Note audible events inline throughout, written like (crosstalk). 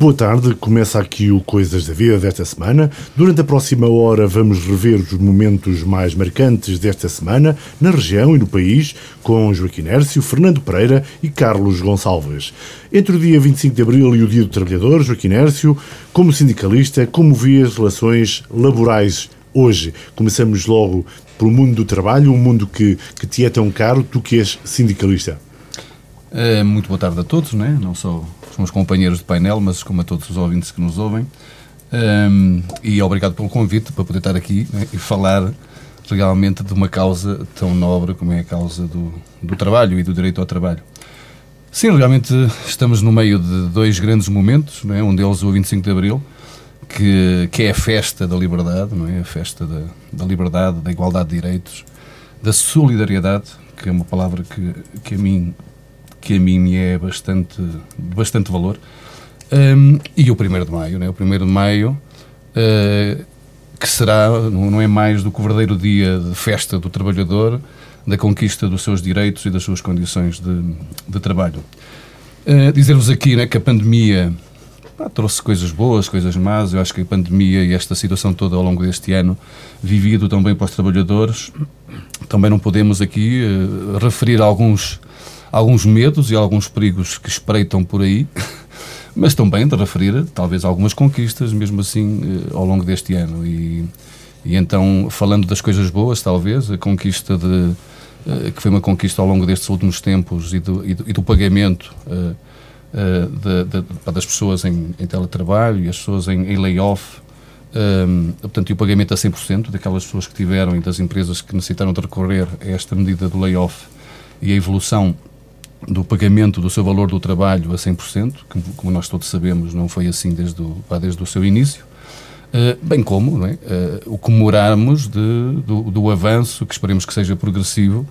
Boa tarde, começa aqui o Coisas da Vida desta semana. Durante a próxima hora vamos rever os momentos mais marcantes desta semana na região e no país com Joaquim Hércio, Fernando Pereira e Carlos Gonçalves. Entre o dia 25 de Abril e o Dia do Trabalhador, Joaquim Hércio, como sindicalista, como vê as relações laborais hoje? Começamos logo pelo mundo do trabalho, um mundo que, que te é tão caro, tu que és sindicalista. Uh, muito boa tarde a todos, né? não só os meus companheiros de painel, mas como a todos os ouvintes que nos ouvem. Um, e obrigado pelo convite para poder estar aqui né, e falar realmente de uma causa tão nobre como é a causa do, do trabalho e do direito ao trabalho. Sim, realmente estamos no meio de dois grandes momentos, não é? um deles o 25 de Abril, que, que é a festa da liberdade, não é? a festa da, da liberdade, da igualdade de direitos, da solidariedade, que é uma palavra que, que a mim que a mim é bastante, bastante valor. Um, e o 1 de Maio, né? o 1 de Maio, uh, que será, não é mais do que o verdadeiro dia de festa do trabalhador, da conquista dos seus direitos e das suas condições de, de trabalho. Uh, Dizer-vos aqui né, que a pandemia pá, trouxe coisas boas, coisas más. Eu acho que a pandemia e esta situação toda ao longo deste ano, vivido também para os trabalhadores, também não podemos aqui uh, referir alguns alguns medos e alguns perigos que espreitam por aí, mas também de referir talvez algumas conquistas, mesmo assim, eh, ao longo deste ano. E, e então, falando das coisas boas, talvez, a conquista de. Eh, que foi uma conquista ao longo destes últimos tempos e do, e do, e do pagamento uh, de, de, das pessoas em, em, teletrabalho e as pessoas em, em layoff. Um, portanto, e o pagamento a 100% daquelas pessoas que tiveram e das empresas que necessitaram de recorrer a esta medida do layoff e a evolução do pagamento do seu valor do trabalho a 100%, que, como nós todos sabemos, não foi assim desde o, desde o seu início, uh, bem como não é? Uh, o comemorarmos de, do, do, avanço, que esperemos que seja progressivo,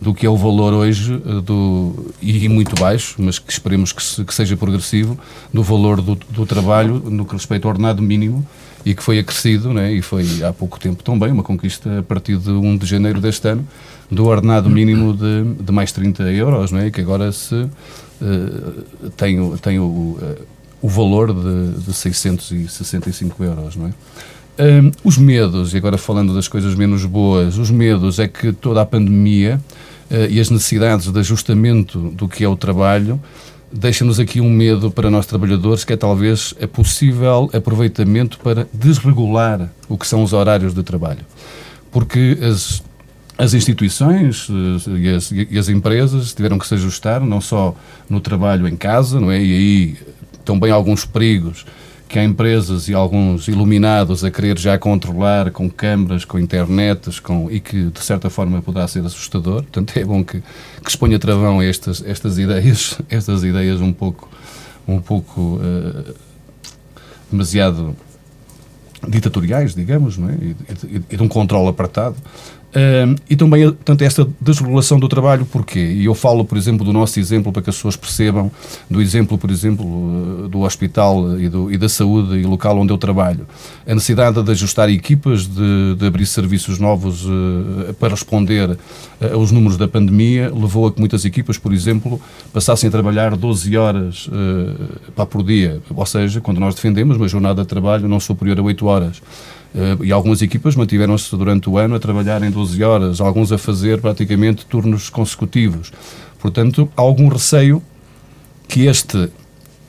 do que é o valor hoje, uh, do, e muito baixo, mas que esperemos que, se, que seja progressivo, do valor do, do, trabalho no que respeita ao ordenado mínimo, e que foi acrescido, né, e foi há pouco tempo também, uma conquista a partir de 1 de janeiro deste ano, do ordenado mínimo de, de mais 30 euros, não é? que agora se uh, tem, tem o, uh, o valor de, de 665 euros. Não é? Um, os medos, e agora falando das coisas menos boas, os medos é que toda a pandemia uh, e as necessidades de ajustamento do que é o trabalho deixa-nos aqui um medo para nós trabalhadores, que é talvez é possível aproveitamento para desregular o que são os horários de trabalho. Porque as, as instituições eh, e as, e as, empresas tiveram que se ajustar, não só no trabalho em casa, não é? E aí também alguns perigos que há empresas e alguns iluminados a querer já controlar com câmaras, com internets, com, e que de certa forma poderá ser assustador. Portanto, é bom que, que exponha travão a estas, estas ideias, (laughs) estas ideias um pouco, um pouco uh, demasiado ditatoriais, digamos, não é? e, e, e de um controle apertado. Uh, e também, portanto, esta desregulação do trabalho, porquê? E eu falo, por exemplo, do nosso exemplo para que as pessoas percebam, do exemplo, por exemplo, do hospital e, do, e da saúde e local onde eu trabalho. A necessidade de ajustar equipas, de, de abrir serviços novos uh, para responder uh, aos números da pandemia, levou a que muitas equipas, por exemplo, passassem a trabalhar 12 horas por dia. Ou seja, quando nós defendemos uma jornada de trabalho não superior a 8 horas. Eh, e algumas equipas mantiveram-se durante o ano a trabalhar em 12 horas, alguns a fazer praticamente turnos consecutivos. Portanto, há algum receio que este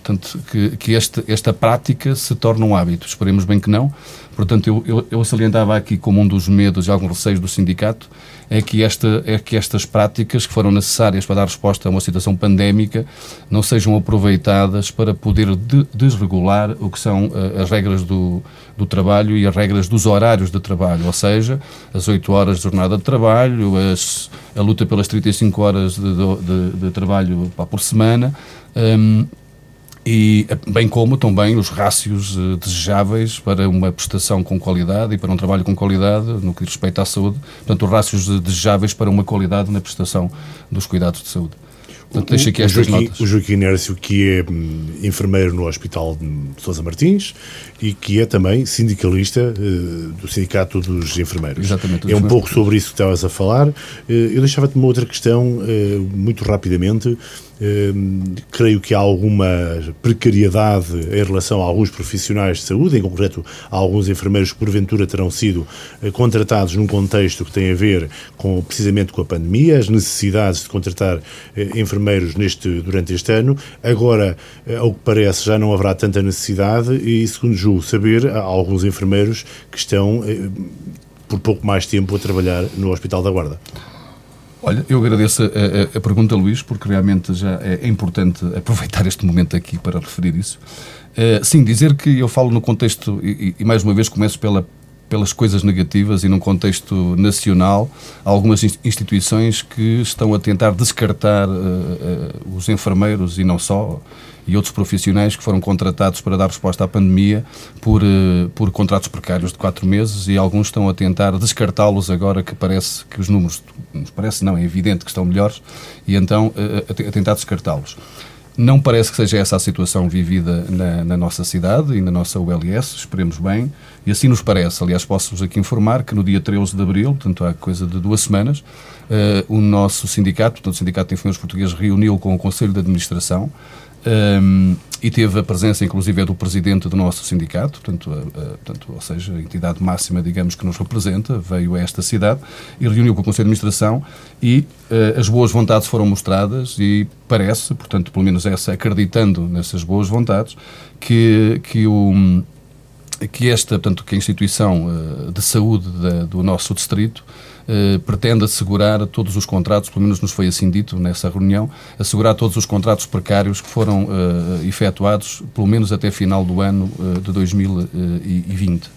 Portanto, que, que este, esta prática se torne um hábito. Esperemos bem que não. Portanto, eu, eu, eu salientava aqui como um dos medos e alguns receios do sindicato é que, esta, é que estas práticas que foram necessárias para dar resposta a uma situação pandémica não sejam aproveitadas para poder de, desregular o que são uh, as regras do, do trabalho e as regras dos horários de trabalho, ou seja, as 8 horas de jornada de trabalho, as, a luta pelas 35 horas de, de, de trabalho pá, por semana. Um, e bem como também os rácios uh, desejáveis para uma prestação com qualidade e para um trabalho com qualidade no que diz respeito à saúde, portanto, os rácios desejáveis para uma qualidade na prestação dos cuidados de saúde. Portanto, deixo aqui estas Joaquim, notas. O Joaquim Nércio, que é hum, enfermeiro no Hospital de Sousa Martins e que é também sindicalista uh, do Sindicato dos Enfermeiros. Exatamente. É um pouco sobre isso que estavas a falar. Uh, eu deixava-te uma outra questão, uh, muito rapidamente, Ehm, creio que há alguma precariedade em relação a alguns profissionais de saúde, em concreto a alguns enfermeiros que porventura terão sido eh, contratados num contexto que tem a ver com precisamente com a pandemia, as necessidades de contratar eh, enfermeiros neste, durante este ano. Agora, eh, ao que parece, já não haverá tanta necessidade e, segundo julgo saber, há alguns enfermeiros que estão por pouco mais tempo a trabalhar no Hospital da Guarda. Olha, eu agradeço a, a, a, pergunta, Luís, porque realmente já é, importante (laughs) aproveitar este momento aqui para referir isso. Uh, sim, dizer que eu falo no contexto, e, e, mais uma vez começo pela, pelas coisas negativas e num contexto nacional, algumas instituições que estão a tentar descartar uh, uh, os enfermeiros e não só, e outros profissionais que foram contratados para dar resposta à pandemia por, uh, por contratos precários de quatro meses e alguns estão a tentar descartá-los agora que parece que os números, parece não, é evidente que estão melhores, e então a tentar descartá-los. Não parece que seja essa a situação vivida na, na, nossa cidade e na nossa ULS, esperemos bem, e assim nos parece. Aliás, posso-vos aqui informar que no dia 13 de abril, portanto há coisa de duas semanas, uh, o nosso sindicato, portanto o Sindicato de Enfermeiros Portugueses, reuniu com o Conselho de Administração um, e teve a presença, inclusive, é do presidente do nosso sindicato, portanto, a, a, portanto, ou seja, a entidade máxima, digamos, que nos representa, veio a esta cidade e reuniu com o Conselho de Administração e uh, as boas vontades foram mostradas e parece, portanto, pelo menos essa, acreditando nessas boas vontades, que, que o que esta, portanto, que a instituição uh, de saúde da, do nosso distrito uh, pretende assegurar todos os contratos, pelo menos nos foi assim dito nessa reunião, assegurar todos os contratos precários que foram uh, efetuados, pelo menos até final do ano de 2020.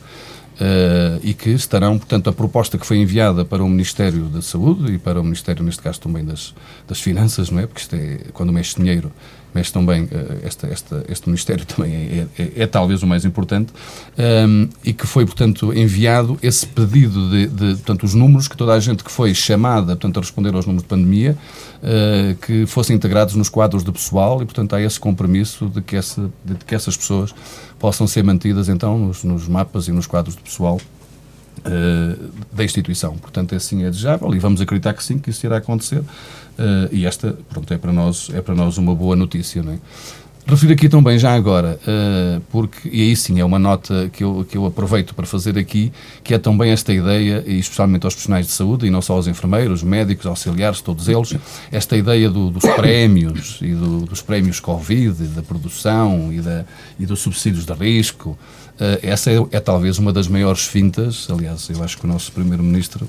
Uh, e que estarão, portanto, a proposta que foi enviada para o Ministério da Saúde e para o Ministério, neste caso, também das, das Finanças, não é? Porque isto é, quando mexe dinheiro, mexe também, uh, esta, esta, este Ministério (laughs) também é, é, é, é talvez o mais importante, um, ehm, e que foi, portanto, enviado esse pedido de, de, portanto, os números que toda a gente que foi chamada, portanto, a responder aos números de pandemia, uh, que fossem integrados nos quadros de pessoal e, portanto, há esse compromisso de que, essa, de que essas pessoas possam ser mantidas então nos, nos mapas e nos quadros de pessoal uh, da instituição. Portanto, assim é desejável e vamos acreditar que sim, que isso irá acontecer. Uh, e esta, pronto, é para nós é para nós uma boa notícia, não é? Refiro aqui também já agora, uh, porque, e aí sim é uma nota que eu, que eu aproveito para fazer aqui, que é também esta ideia, e especialmente aos profissionais de saúde, e não só aos enfermeiros, médicos, auxiliares, todos eles, esta ideia do, dos prémios, e do, dos prémios Covid, e da produção, e, da, e dos subsídios de risco. Uh, essa é, é talvez uma das maiores fintas, aliás, eu acho que o nosso Primeiro-Ministro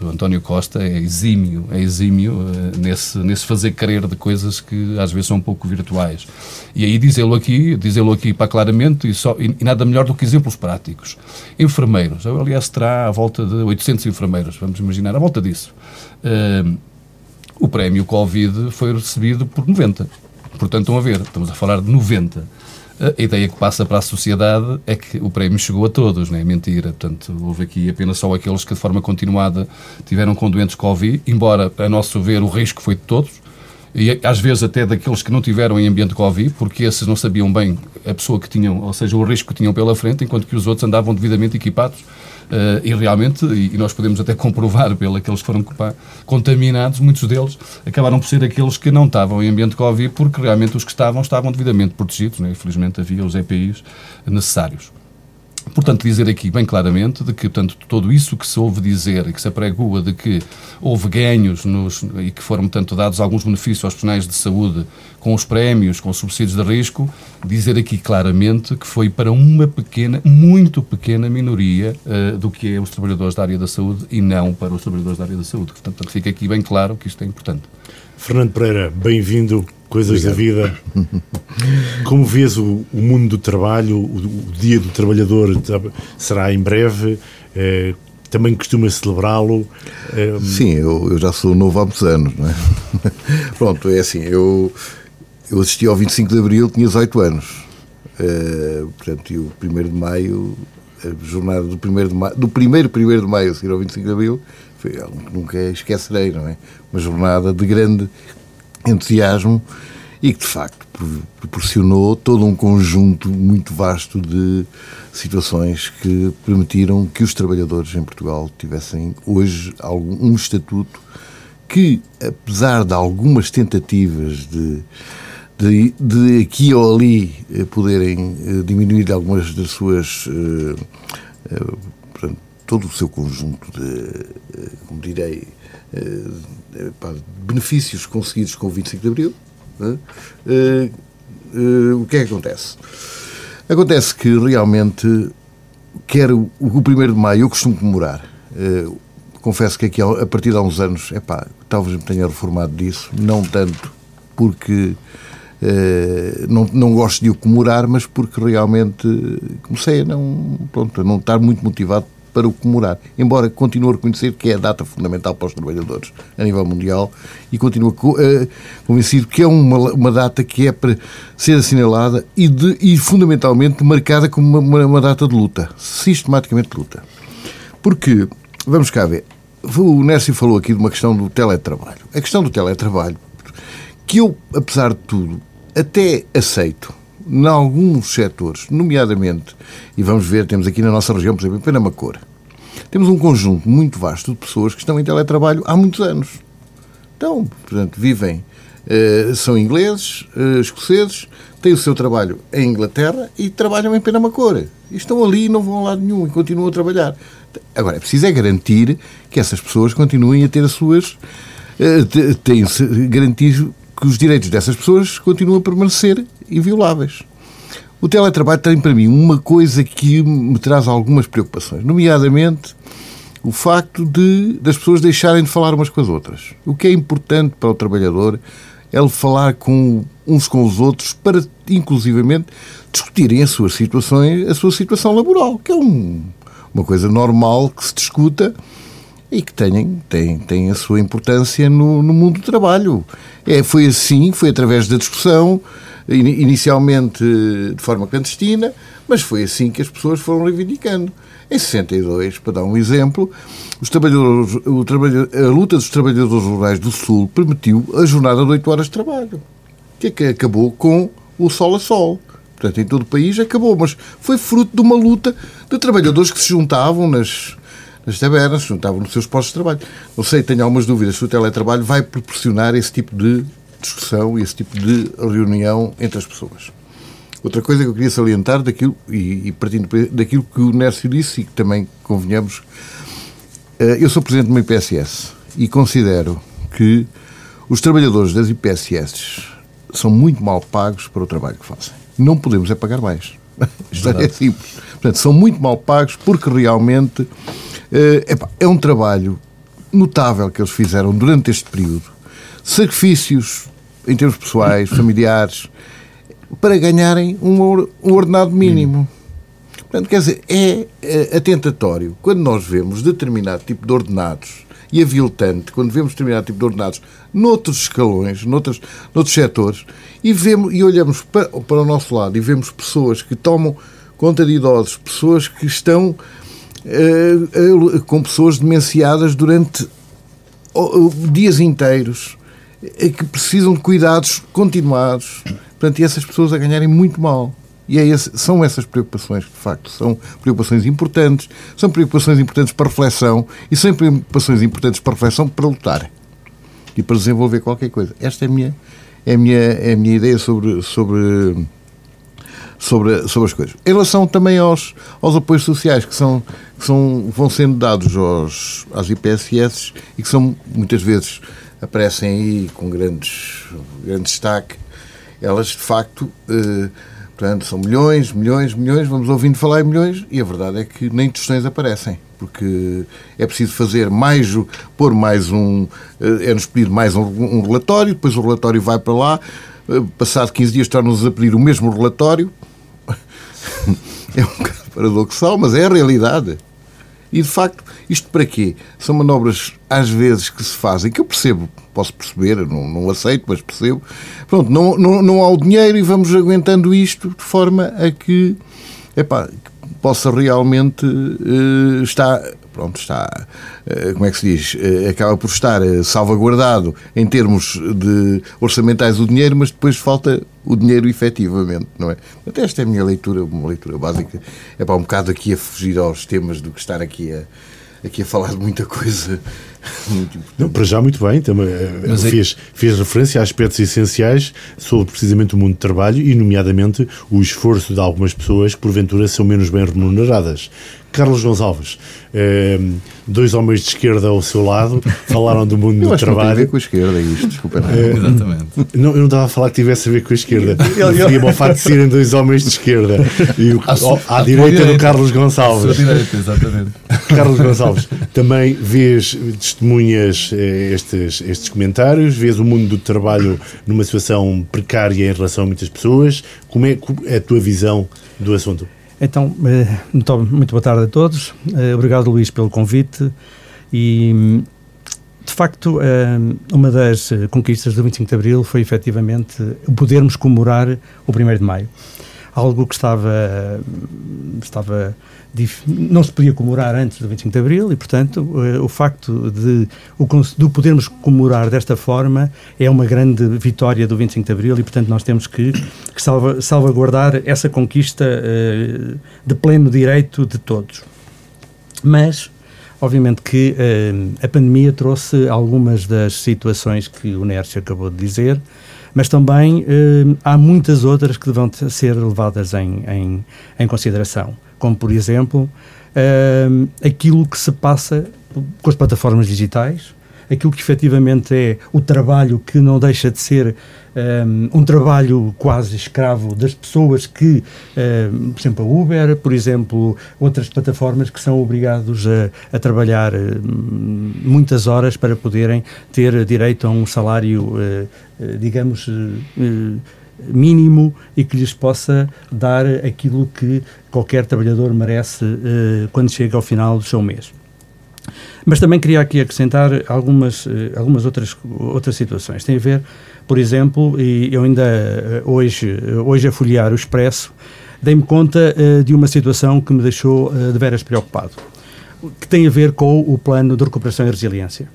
o António Costa é exímio, é exímio uh, nesse, nesse fazer querer de coisas que às vezes são um pouco virtuais. E aí dizê-lo aqui, dizê-lo aqui para claramente, e, só, e, nada melhor do que exemplos práticos. Enfermeiros, aliás terá à volta de 800 enfermeiros, vamos imaginar, à volta disso. Uh, o prémio Covid foi recebido por 90. Portanto, estão a ver, estamos a falar de 90 a ideia que passa para a sociedade é que o prémio chegou a todos, não é mentira. Portanto, houve aqui apenas só aqueles que de forma continuada tiveram com doentes Covid, embora, a nosso ver, o risco foi de todos, e às vezes até daqueles que não tiveram em ambiente Covid, porque esses não sabiam bem a pessoa que tinham, ou seja, o risco que tinham pela frente, enquanto que os outros andavam devidamente equipados Uh, e realmente, e, e, nós podemos até (laughs) comprovar pelos que foram contaminados, muitos deles acabaram por ser aqueles que não estavam em ambiente Covid, porque realmente os que estavam, estavam devidamente protegidos, né? infelizmente havia os EPIs necessários. Portanto, dizer aqui bem claramente de que, portanto, tudo isso que se ouve dizer e que se apregua de que houve ganhos nos, e que foram, portanto, dados alguns benefícios aos profissionais de saúde com os prémios, com os subsídios de risco, dizer aqui claramente que foi para uma pequena, muito pequena minoria uh, do que é os trabalhadores da área da saúde e não para os trabalhadores da área da saúde. Portanto, fica aqui bem claro que isto é importante. Fernando Pereira, bem-vindo coisas Obrigado. da vida. Como vês o, o mundo do trabalho, o, o, dia do trabalhador será em breve? Eh, também costuma celebrá-lo? Eh, Sim, eu, eu, já sou novo há muitos anos, não é? (laughs) Pronto, é assim, eu, eu assisti ao 25 de Abril, tinha 18 anos. Uh, portanto, e o 1 de Maio, a jornada do 1 de Maio, do primeiro 1 de Maio a seguir ao 25 de Abril, foi algo que nunca esquecerei, não é? Uma jornada de grande entusiasmo e que, de facto, proporcionou todo um conjunto muito vasto de situações que permitiram que os trabalhadores em Portugal tivessem hoje algum, um estatuto que, apesar de algumas tentativas de, de, de aqui ou ali eh, poderem eh, diminuir algumas das suas. Portanto, todo o seu conjunto de, como direi, benefícios conseguidos com o 25 de Abril, o que é que acontece? Acontece que realmente, quer o, o 1 de Maio, eu costumo comemorar confesso que aqui a partir de há uns anos, epá, talvez me tenha reformado disso, não tanto porque eh, não, não gosto de o comemorar, mas porque realmente comecei a não, pronto, a não estar muito motivado para o comemorar, embora continue a reconhecer que é a data fundamental para os trabalhadores a nível mundial e continuo uh, convencido que é uma, uma data que é para ser assinalada e, de, e fundamentalmente marcada como uma, uma data de luta, sistematicamente de luta. Porque, vamos cá ver, o Nércio falou aqui de uma questão do teletrabalho. A questão do teletrabalho, que eu, apesar de tudo, até aceito, em alguns setores, nomeadamente, e vamos ver, temos aqui na nossa região, por exemplo, em Penamacor, temos um conjunto muito vasto de pessoas que estão em teletrabalho há muitos anos. Então, portanto, vivem, eh, são ingleses, eh, escoceses, têm o seu trabalho em Inglaterra e trabalham em Penamacor. E estão ali e não vão a lado nenhum e continuam a trabalhar. Agora, é preciso é garantir que essas pessoas continuem a ter as suas. Eh, têm garantir que os direitos dessas pessoas continuam a permanecer invioláveis. O teletrabalho tem para mim uma coisa que me traz algumas preocupações, nomeadamente o facto de das pessoas deixarem de falar umas com as outras. O que é importante para o trabalhador é ele falar com uns com os outros para, inclusivamente, discutirem as suas situações, a sua situação laboral, que é um, uma coisa normal que se discuta e que tem, tem, tem a sua importância no, no mundo do trabalho. É, foi assim, foi através da discussão, inicialmente de forma clandestina, mas foi assim que as pessoas foram reivindicando. Em 62, para dar um exemplo, os trabalhadores, o trabalho, a luta dos trabalhadores rurais do Sul permitiu a jornada de 8 horas de trabalho, que, é que acabou com o sol a sol. Portanto, em todo o país acabou, mas foi fruto de uma luta de trabalhadores que se juntavam nas, nas tabernas, se juntavam nos seus postos de trabalho. Não sei, tenho algumas dúvidas se o teletrabalho vai proporcionar esse tipo de discussão e esse tipo de reunião entre as pessoas. Outra coisa que eu queria salientar daquilo, e, e partindo daquilo que o Nércio disse e que também convenhamos, eh, eu sou presidente de uma IPSS e considero que os trabalhadores das IPSS são muito mal pagos para o trabalho que fazem não podemos é pagar mais. (laughs) Isto é simples. Portanto, são muito mal pagos porque realmente epá, é um trabalho notável que eles fizeram durante este período. Sacrifícios em termos pessoais, familiares, para ganharem um, um ordenado mínimo. Portanto, quer dizer, é, é atentatório quando nós vemos determinado tipo de ordenados e aviltante quando vemos determinado tipo de ordenados noutros escalões, noutros, noutros setores, e, vemos, e olhamos para, para o nosso lado e vemos pessoas que tomam conta de idosos, pessoas que estão uh, uh, com pessoas demenciadas durante dias inteiros, que precisam de cuidados continuados. Portanto, e essas pessoas a ganharem muito mal. E é esse, são essas preocupações que, de facto, são preocupações importantes, são preocupações importantes para reflexão e são preocupações importantes para reflexão para lutar e para desenvolver qualquer coisa. Esta é a minha, é a minha, é a minha ideia sobre, sobre, sobre, sobre as coisas. Em relação também aos, aos apoios sociais que, são, que são, vão sendo dados aos, às IPSS e que são, muitas vezes, aparecem aí com grandes, grande destaque, elas, de facto... Eh, Portanto, são milhões, milhões, milhões, vamos ouvindo falar em milhões e a verdade é que nem tostões aparecem, porque é preciso fazer mais, pôr mais um, eh, é-nos pedir mais um, um, relatório, depois o relatório vai para lá, eh, passado 15 dias tornam-nos a pedir o mesmo relatório. (laughs) É um bocado paradoxal, mas é a realidade. E de facto, isto para quê? São manobras, às vezes, que se fazem, que eu percebo, posso perceber, não, não aceito, mas percebo. Pronto, não, não, não há o dinheiro e vamos aguentando isto de forma a que, epá, que possa realmente uh, estar pronto, está, eh, como é que se diz, eh, acaba por estar salvaguardado em termos de orçamentais o dinheiro, mas depois falta o dinheiro efetivamente, não é? Até esta é a minha leitura, uma leitura básica. É para um bocado aqui a fugir aos temas do que estar aqui a, aqui a falar de muita coisa (laughs) Muito Não, para já, muito bem. Também, eh, fez, fez referência a aspectos essenciais sobre precisamente o mundo do trabalho e, nomeadamente, o esforço de algumas pessoas que, porventura, são menos bem remuneradas. Carlos Gonçalves, eh, dois homens de esquerda ao seu lado, falaram do mundo (laughs) eu do acho trabalho. Não tem a ver com a esquerda, isto, desculpa. Não. É, Exatamente. Não, eu não estava a falar que tivesse a ver com a esquerda. Referia-me ao facto de serem dois homens de esquerda. E o, à, à direita do Carlos Gonçalves. À direita, exatamente. Carlos Gonçalves, também vês, testemunhas eh, estes, estes comentários, vês o mundo do trabalho numa situação precária em relação a muitas pessoas. Como é, é a tua visão do assunto? Então, eh, muito, muito boa tarde a todos. Eh, obrigado, Luís, pelo convite. E, de facto, eh, uma das conquistas do 25 de Abril foi efetivamente podermos comemorar o 1 de Maio. Algo que estava, estava não se podia comemorar antes do 25 de Abril e, portanto, eh, o facto de o podermos comemorar desta forma é uma grande vitória do 25 de Abril e, portanto, nós temos que, que salva, salvaguardar essa conquista uh, de pleno direito de todos. Mas, obviamente que uh, a pandemia trouxe algumas das situações que o Nércio acabou de dizer, mas também uh, há muitas outras que devam ser levadas em, em, em consideração. Como por exemplo uh, aquilo que se passa com as plataformas digitais, aquilo que efetivamente é o trabalho que não deixa de ser um, um trabalho quase escravo das pessoas que, um, por exemplo, a Uber, por exemplo, outras plataformas que são obrigados a, a trabalhar um, muitas horas para poderem ter direito a um salário, uh, uh, digamos, uh, mínimo e que lhes possa dar aquilo que qualquer trabalhador merece quando chega ao final do seu mês. Mas também queria aqui acrescentar algumas, uh, algumas outras, outras situações. Tem a ver, por exemplo, e eu ainda uh, hoje, hoje a folhear o Expresso, dei-me conta de uma situação que me deixou de veras preocupado, que tem a ver com o plano de recuperação e resiliência.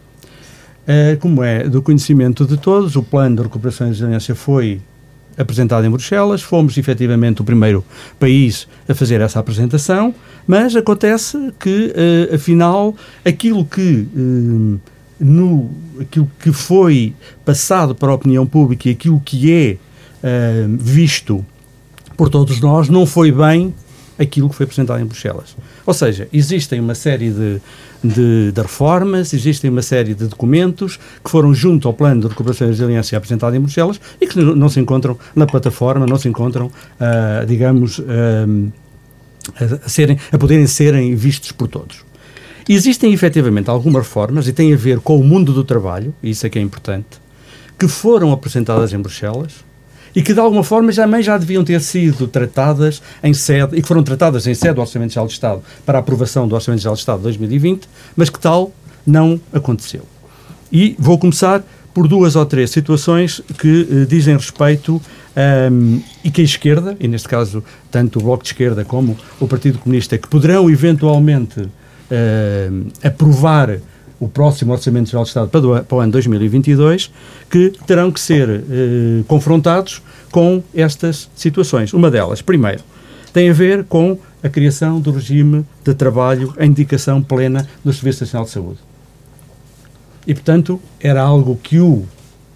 como é do conhecimento de todos, o plano de recuperação e resiliência foi apresentado em Bruxelas, fomos efetivamente o primeiro país a fazer essa apresentação, mas acontece que, uh, afinal, aquilo que. Uh, no, aquilo que foi passado para a opinião pública e aquilo que é uh, visto por todos nós não foi bem aquilo que foi apresentado em Bruxelas. Ou seja, existem uma série de, de, de, reformas, existem uma série de documentos que foram junto ao plano de recuperação e resiliência apresentado em Bruxelas e que não se encontram na plataforma, não se encontram, uh, digamos, uh, a, serem, a poderem serem vistos por todos. Existem efetivamente algumas reformas e têm a ver com o mundo do trabalho, e isso é que é importante, que foram apresentadas em Bruxelas e que de alguma forma também já deviam ter sido tratadas em sede, e que foram tratadas em sede do Orçamento Geral de Estado para a aprovação do Orçamento Geral de Estado de 2020, mas que tal não aconteceu. E vou começar por duas ou três situações que uh, dizem respeito um, ehm, e que a esquerda, e neste caso tanto o Bloco de Esquerda como o Partido Comunista, que poderão eventualmente uh, aprovar o próximo Orçamento Geral de Estado para, do, para o ano 2022, que terão que ser eh, confrontados com estas situações. Uma delas, primeiro, tem a ver com a criação do regime de trabalho em indicação plena do Serviço Nacional de Saúde. E, portanto, era algo que, o,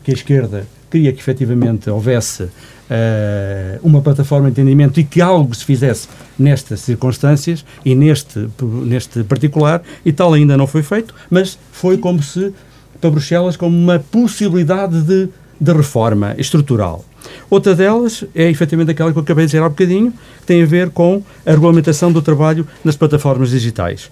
que a esquerda queria que efetivamente houvesse uh, uma plataforma de entendimento e que algo se fizesse nestas circunstâncias e neste, neste particular, e tal ainda não foi feito, mas foi como se, para Bruxelas, como uma possibilidade de, de reforma estrutural. Outra delas é efetivamente aquela que eu acabei de dizer há bocadinho, que tem a ver com a regulamentação do trabalho nas plataformas digitais.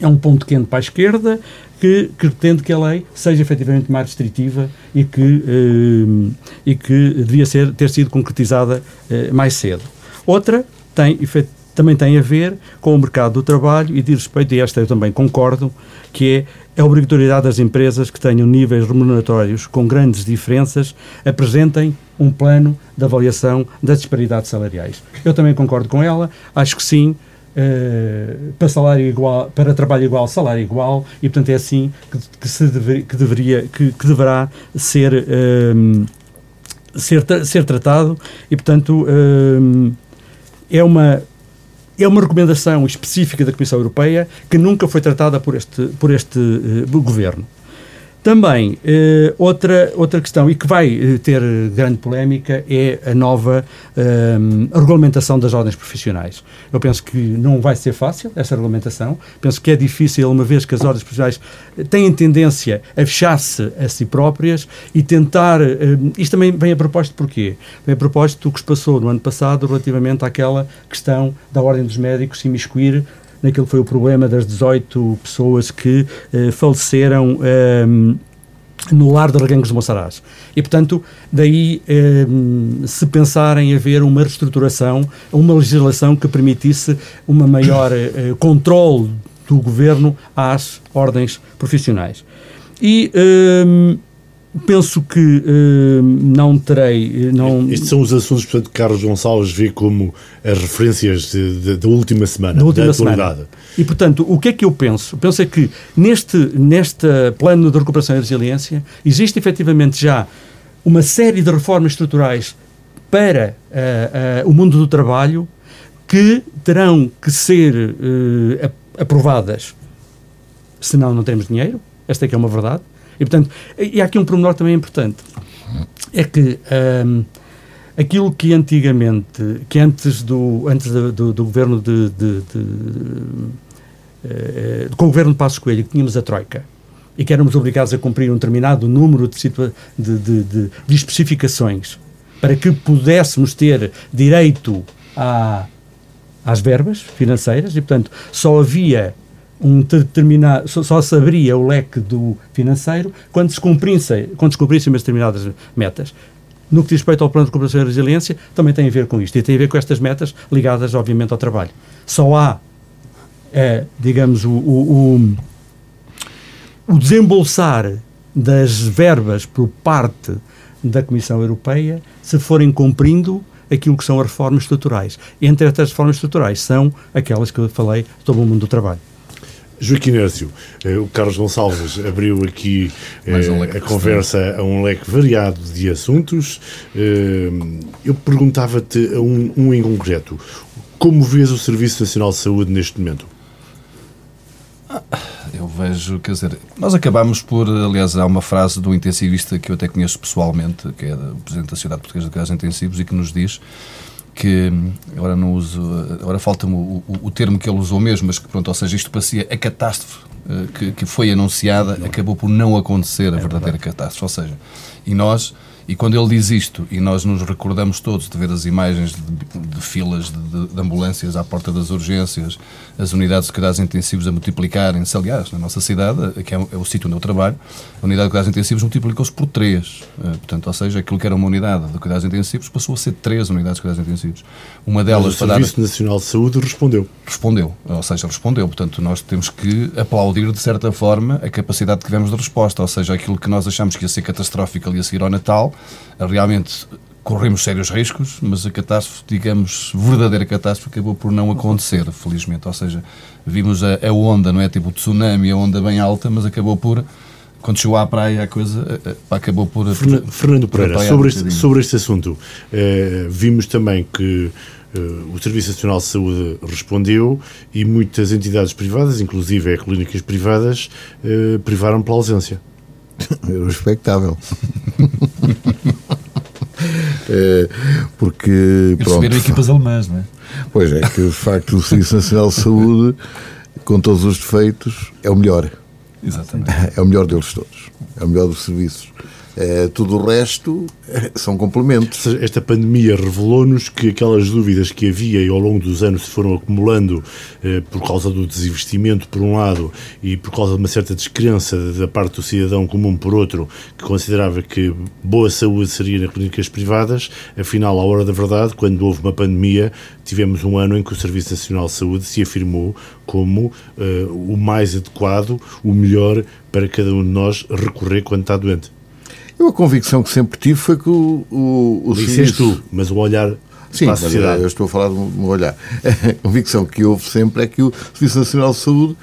É um ponto quente para a esquerda, que, que pretende que a lei seja efetivamente mais restritiva e que, eh, e que devia ser, ter sido concretizada eh, mais cedo. Outra tem, também tem a ver com o mercado do trabalho e diz respeito, e esta eu também concordo, que é a obrigatoriedade das empresas que tenham níveis remuneratórios com grandes diferenças apresentem um plano de avaliação das disparidades salariais. Eu também concordo com ela, acho que sim, Uh, para salário igual, para trabalho igual, salário igual, e portanto é assim que, que se deve, que deveria, que, que deverá ser, uh, ser, ser tratado, e portanto uh, é uma é uma recomendação específica da Comissão Europeia que nunca foi tratada por este, por este uh, governo. Também, eh, outra, outra questão, e que vai eh, ter grande polémica, é a nova eh, regulamentação das ordens profissionais. Eu penso que não vai ser fácil essa regulamentação, penso que é difícil, uma vez que as ordens profissionais têm tendência a fechar-se a si próprias e tentar. Isto também vem a propósito porquê? Vem a propósito do que se passou no ano passado relativamente àquela questão da ordem dos médicos se imiscuir naquilo que foi o problema das 18 pessoas que eh, faleceram eh, no lar de Reguengos de Monsaraz. E, portanto, daí eh, se pensar em haver uma reestruturação, uma legislação que permitisse uma maior eh, controle do governo às ordens profissionais. E eh, penso que uh, não terei. Eh, não... Estes são os assuntos, portanto, que Carlos Gonçalves vê como as referências da última semana, da, última da atualidade. Semana. E, portanto, o que é que eu penso? Penso é que neste, neste plano de recuperação e resiliência existe efetivamente já uma série de reformas estruturais para uh, uh, o mundo do trabalho que terão que ser aprovadas, senão não temos dinheiro. Esta é que é uma verdade e, portanto, e há aqui um pormenor também importante. É que um, aquilo que antigamente, que antes do, antes do, do, do governo de, de, de, uh, com o governo de Passos Coelho, que tínhamos a Troika, e que éramos obrigados a cumprir um determinado número de, de, de especificações para que pudéssemos ter direito a, às verbas financeiras, e, portanto, só havia um determinado, só, só, se abria o leque do financeiro quando se cumprissem, quando se cumprissem determinadas metas. No que diz respeito ao plano de recuperação e resiliência, também tem a ver com isto. E tem a ver com estas metas ligadas, obviamente, ao trabalho. Só há, é, digamos, o, o, o, o desembolsar das verbas por parte da Comissão Europeia se forem cumprindo aquilo que são as reformas estruturais. Entre estas reformas estruturais são aquelas que eu falei sobre o mundo do trabalho. Joaquim Nércio, eh, o Carlos Gonçalves abriu aqui um eh, a conversa a um leque variado de assuntos. Eh, eu perguntava-te um, um em concreto. Como vês o Serviço Nacional de Saúde neste momento? Ah, eu vejo, quer dizer, nós acabamos por, aliás, há uma frase do intensivista que eu até conheço pessoalmente, que é o Presidente da Sociedade Portuguesa de Cuidados Intensivos, e que nos diz que agora não uso, agora falta-me o, o, o, termo que ele usou mesmo, mas que pronto, ou seja, isto parecia a catástrofe uh, que, que foi anunciada, acabou por não acontecer a é verdadeira catástrofe, ou seja, e nós e quando ele diz isto, e nós nos recordamos todos de ver as imagens de, de filas de, de, ambulâncias à porta das urgências, as unidades de cuidados intensivos a multiplicarem-se, aliás, na nossa cidade, que é, é o sítio onde eu trabalho, a unidade de cuidados intensivos multiplicou-se por três. Uh, portanto, ou seja, aquilo que era uma unidade de cuidados intensivos passou a ser três unidades de cuidados intensivos. Uma delas Mas o Serviço dar... Nacional de Saúde respondeu. Respondeu, ou seja, respondeu. Portanto, nós temos que aplaudir, de certa forma, a capacidade que tivemos de resposta, ou seja, aquilo que nós achamos que ia ser catastrófico ali a seguir ao Natal, realmente corremos sérios riscos, mas a catástrofe, digamos, verdadeira catástrofe, acabou por não acontecer, felizmente. Ou seja, vimos a, a onda, não é? Tipo o tsunami, a onda bem alta, mas acabou por quando chegou à praia a coisa eh, eh, acabou por. Fernando, Fernando Pereira, sobre este, sobre este assunto, eh, vimos também que eh, o Serviço Nacional de Saúde respondeu e muitas entidades privadas, inclusive clínicas privadas, eh, privaram pela ausência. (laughs) Era respeitável. (laughs) é, porque. Receberam equipas alemãs, não é? Pois é, que de facto o Serviço Nacional de Saúde, com todos os defeitos, é o melhor. Exatamente. É o melhor deles todos. É o melhor dos serviços. É, tudo o resto são complementos. Esta pandemia revelou-nos que aquelas dúvidas que havia e ao longo dos anos se foram acumulando eh, por causa do desinvestimento, por um lado, e por causa de uma certa descrença da parte do cidadão comum, por outro, que considerava que boa saúde seria nas clínicas privadas, afinal, à hora da verdade, quando houve uma pandemia, tivemos um ano em que o Serviço Nacional de Saúde se afirmou como eh, o mais adequado, o melhor para cada um de nós recorrer quando está doente. Eu a convicção que sempre tive foi que o, o, o serviço... tu, mas o olhar Sim, para a sociedade. eu estou a falar de um olhar. (laughs) A convicção que houve sempre é que o Serviço Nacional de Saúde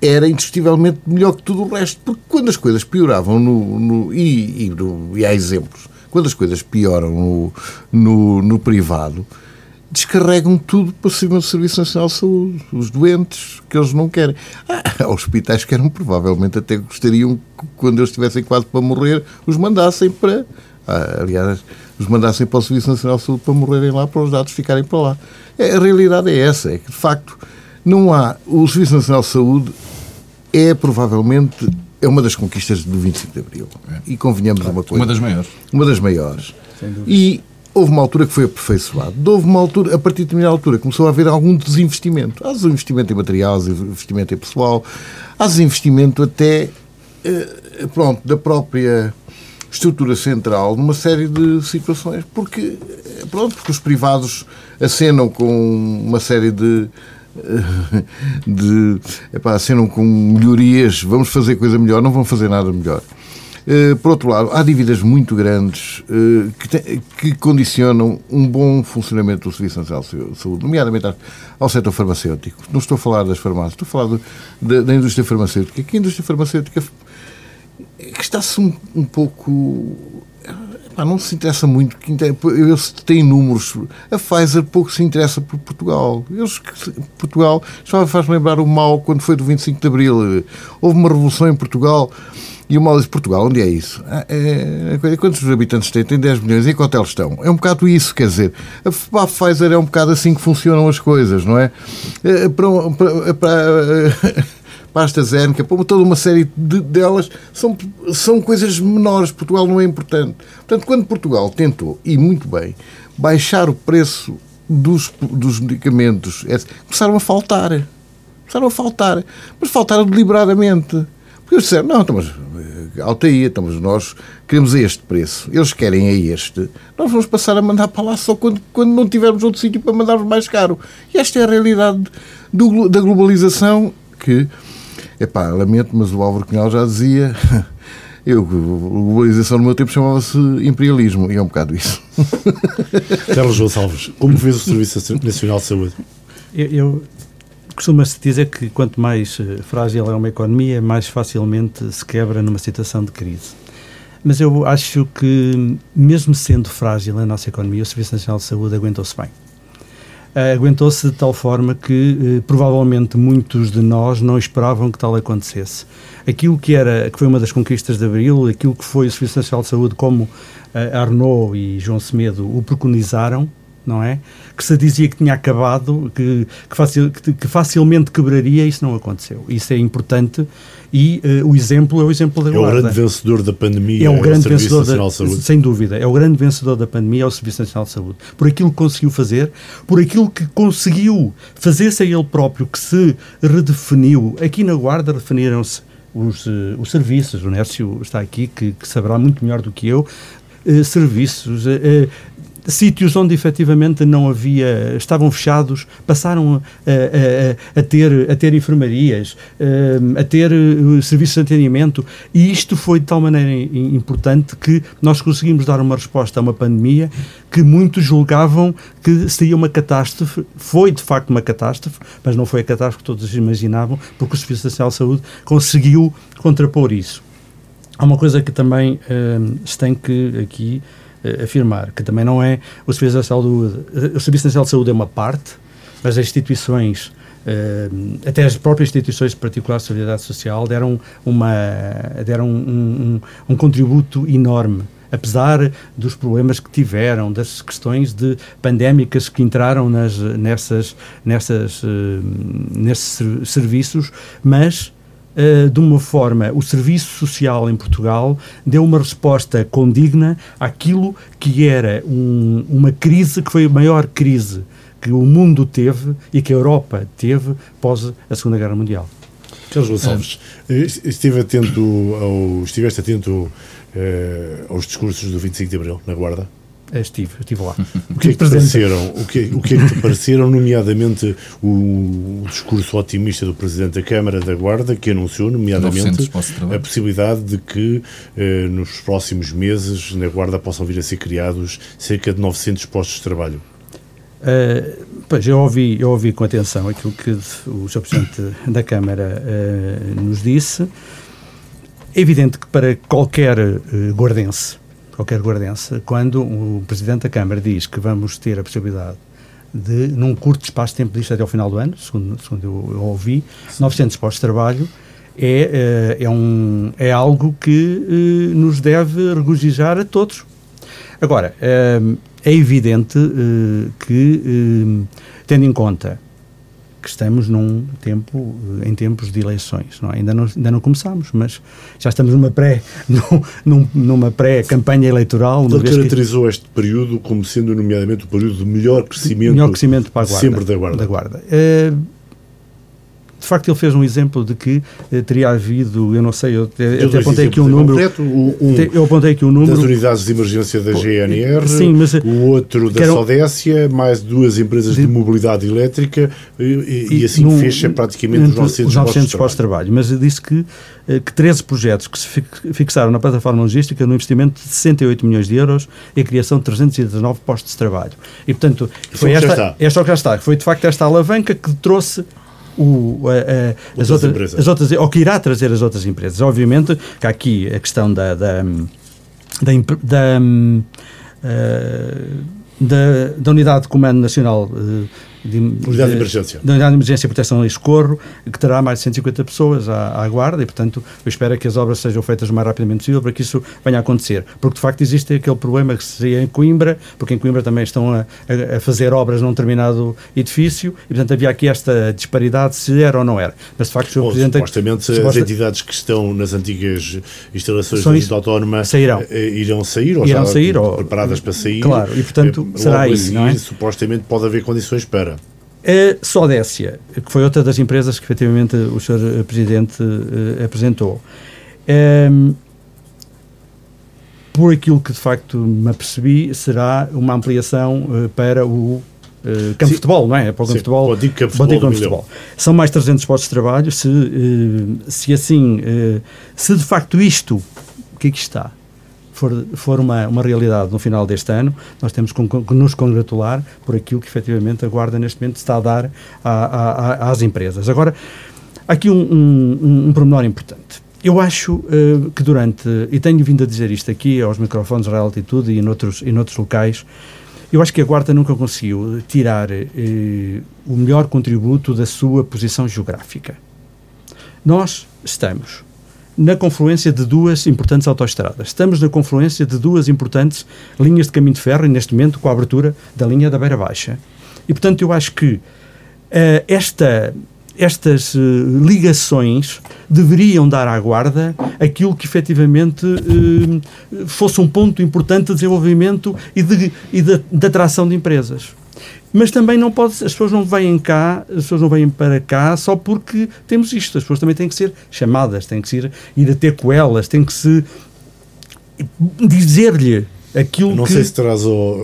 era indiscutivelmente melhor que tudo o resto, porque quando as coisas pioravam, no, no e, e, no, e, há exemplos, quando as coisas pioram no, no, no privado, descarregam tudo para cima do Serviço Nacional de Saúde. Os doentes que eles não querem. Ah, hospitais que eram provavelmente até gostariam que, quando eles estivessem quase para morrer, os mandassem para. Ah, aliás, os mandassem para o Serviço Nacional de Saúde para morrerem lá, para os dados ficarem para lá. É, a realidade é essa, é que de facto não há. O Serviço Nacional de Saúde é provavelmente é uma das conquistas do 25 de Abril. É. E convenhamos claro, uma coisa. Uma das maiores. Uma das maiores. E houve uma altura que foi aperfeiçoado. Houve uma altura, a partir de determinada altura, começou a haver algum desinvestimento. Há desinvestimento em material, há desinvestimento em pessoal, há desinvestimento até, eh, pronto, da própria estrutura central numa série de situações, porque, eh, pronto, porque os privados acenam com uma série de eh, de epá, acenam com melhorias, vamos fazer coisa melhor, não vão fazer nada melhor. Eh, por outro lado, há dívidas muito grandes uh, que, te, que, condicionam um bom funcionamento do Serviço Nacional de Saúde, nomeadamente ao setor farmacêutico. Não estou a falar das farmácias, estou a falar do, da, da, indústria farmacêutica. Que a indústria farmacêutica está-se um, um pouco não se interessa muito. Eles têm números. A Pfizer pouco se interessa por Portugal. Eles, Portugal faz-me lembrar o mal quando foi do 25 de Abril. Houve uma revolução em Portugal e o mal diz Portugal, onde é isso? Ah, é, é, quantos habitantes tem? Tem 10 milhões. E que hotel estão? É um bocado isso, quer dizer. A, Pfizer é um bocado assim que funcionam as coisas, não é? é para, para, para, (laughs) para a AstraZeneca, para toda uma série de, delas, são, são coisas menores. Portugal não é importante. Portanto, quando Portugal tentou, e muito bem, baixar o preço dos, dos medicamentos, é, começaram a faltar. Começaram a faltar. Mas faltaram deliberadamente. Porque eles disseram, não, então, mas alteia, então, mas nós queremos este preço, eles querem a este, nós vamos passar a mandar para lá só quando, quando não tivermos outro sítio para mandarmos mais caro. E esta é a realidade do, da globalização que, epá, lamento, mas o Álvaro Cunhal já dizia... (laughs) Eu, a globalização no meu tempo chamava-se imperialismo, e é um bocado isso. (laughs) Carlos Gonçalves, como vês o Serviço Nacional de Saúde? Eu, eu Costuma-se dizer que quanto mais eh, frágil é uma economia, mais facilmente se quebra numa situação de crise. Mas eu acho que, mesmo sendo frágil a nossa economia, o Serviço Nacional de Saúde aguentou-se bem. Uh, aguentou-se de tal forma que uh, provavelmente muitos de nós não esperavam que tal acontecesse. Aquilo que era, que foi uma das conquistas de Abril, aquilo que foi o Serviço Nacional de Saúde, como uh, Arnaud e João Semedo o preconizaram, não é? Que se dizia que tinha acabado, que, que, facil, que, que facilmente quebraria, isso não aconteceu. Isso é importante e uh, o exemplo é o exemplo da É o grande vencedor da pandemia, é o grande é o vencedor da, de Saúde. Sem dúvida, é o grande vencedor da pandemia, é o Serviço Nacional de Saúde. Por aquilo que conseguiu fazer, por aquilo que conseguiu fazer-se a ele próprio, que se redefiniu. Aqui na Guarda definiram-se os, uh, os serviços, o Nércio está aqui, que, que saberá muito melhor do que eu, Uh, serviços, uh, sítios onde efetivamente não havia, estavam fechados, passaram a, a, a, ter, a ter enfermarias, eh, a ter eh, serviços de atendimento, e isto foi de tal maneira importante que nós conseguimos dar uma resposta a uma pandemia que muitos julgavam que seria uma catástrofe. Foi de facto uma catástrofe, mas não foi a catástrofe que todos imaginavam, porque o Serviço Nacional de Saúde conseguiu contrapor isso. Há uma coisa que também uh, se tem que aqui afirmar, que também não é o Serviço Nacional de Saúde. Eh, o Serviço Nacional de Saúde é uma parte, mas as instituições, uh, até as próprias instituições de particular de solidariedade social, deram, uma, deram um, um, um contributo enorme apesar dos problemas que tiveram, das questões de pandémicas que entraram nas, nessas, nessas, nesses serviços, mas uh, de uma forma, o serviço social em Portugal deu uma resposta condigna àquilo que era um, uma crise, que foi a maior crise que o mundo teve e que a Europa teve pós a Segunda Guerra Mundial. Carlos Gonçalves, é. estive atento ao, estiveste atento uh, aos discursos do 25 de Abril, na Guarda? Eh, estive, estive lá. (laughs) O que é que te pareceram, o que, o que, é que te pareceram, nomeadamente o, o, discurso otimista do Presidente da Câmara da Guarda, que anunciou, nomeadamente, a possibilidade de que eh, nos próximos meses na Guarda possam vir a ser criados cerca de 900 postos de trabalho? Uh, pois, eu ouvi, eu ouvi com atenção aquilo que o Sr. Presidente da Câmara uh, nos disse. É evidente que para qualquer uh, guardense qualquer guardense, quando o Presidente da Câmara diz que vamos ter a possibilidade de, num curto espaço de tempo, disto até ao final do ano, segundo, segundo eu, eu ouvi, 900 postos de trabalho, é, é, um, é algo que nos deve regozijar a todos. Agora, é evidente que, tendo em conta que estamos num tempo, em tempos de eleições. Não é? ainda, não, ainda não começamos, mas já estamos numa pré, (laughs) num, numa pré-campanha eleitoral. Ele caracterizou que... este período como sendo, nomeadamente, o período de melhor crescimento, melhor crescimento para a guarda, sempre da Guarda. Da guarda. Uh, de facto, ele fez um exemplo de que eh, teria havido, eu não sei, eu, eu até apontei aqui um número. Concreto, um, eu apontei aqui um número. Das unidades de emergência da GNR, sim, mas, o outro da eram, Sodécia, mais duas empresas de, de mobilidade elétrica, e, e, e assim no, fecha praticamente os 900, 900 postos de trabalho. Mas disse que, eh, que 13 projetos que se fixaram na plataforma logística no investimento de 68 milhões de euros e a criação de 319 postos de trabalho. E, portanto, foi esta, esta, que já está. Foi, de facto, esta alavanca que trouxe o, a, a, as, outras, as outras, ou que irá trazer as outras empresas. Obviamente que há aqui a questão da, da, da, da, uh, da, da Unidade de Comando Nacional uh, de, unidade de, emergência. Da unidade de emergência e proteção e escorro, que terá mais de 150 pessoas à, à, guarda e, portanto, eu espero que as obras sejam feitas o mais rapidamente possível para que isso venha a acontecer. Porque, de facto, existe aquele problema que seria em Coimbra, porque em Coimbra também estão a, a, fazer obras num determinado edifício e, portanto, havia aqui esta disparidade se era ou não era. Mas, de facto, o Sr. Presidente... Supostamente, suposta... as entidades que estão nas antigas instalações da Junta Autónoma sairão. Eh, irão sair ou irão já sair, preparadas ou... para sair. Claro, e, portanto, eh, será aí, não é? Supostamente pode haver condições para a Sodécia, que foi outra das empresas que efetivamente o Sr. Presidente uh, apresentou, um, por aquilo que de facto me apercebi, será uma ampliação uh, para o Uh, campo de futebol, não é? Para o campo de futebol. Campo de futebol, campo futebol. São mais 300 postos de trabalho. Se, uh, se assim, uh, se de facto isto, o que é que está? For, for uma, uma realidade no final deste ano, nós temos que nos congratular por aquilo que efetivamente a Guarda neste momento está a dar a, a, a, às empresas. Agora, aqui um, um, um pormenor importante. Eu acho uh, que durante, e tenho vindo a dizer isto aqui aos microfones de altitude e noutros, e noutros locais, eu acho que a Guarda nunca conseguiu tirar uh, o melhor contributo da sua posição geográfica. Nós estamos na confluência de duas importantes autoestradas. Estamos na confluência de duas importantes linhas de caminho de ferro e, neste momento, com a abertura da linha da Beira Baixa. E, portanto, eu acho que uh, esta, estas uh, ligações deveriam dar à Guarda aquilo que efetivamente uh, fosse um ponto importante de desenvolvimento e de, e de, de atração de empresas. Mas também não pode, as pessoas não vêm cá, as pessoas não vêm para cá só porque temos isto. As pessoas também têm que ser chamadas, têm que ir a ter com elas, têm que se dizer-lhe aquilo Não que... sei se terás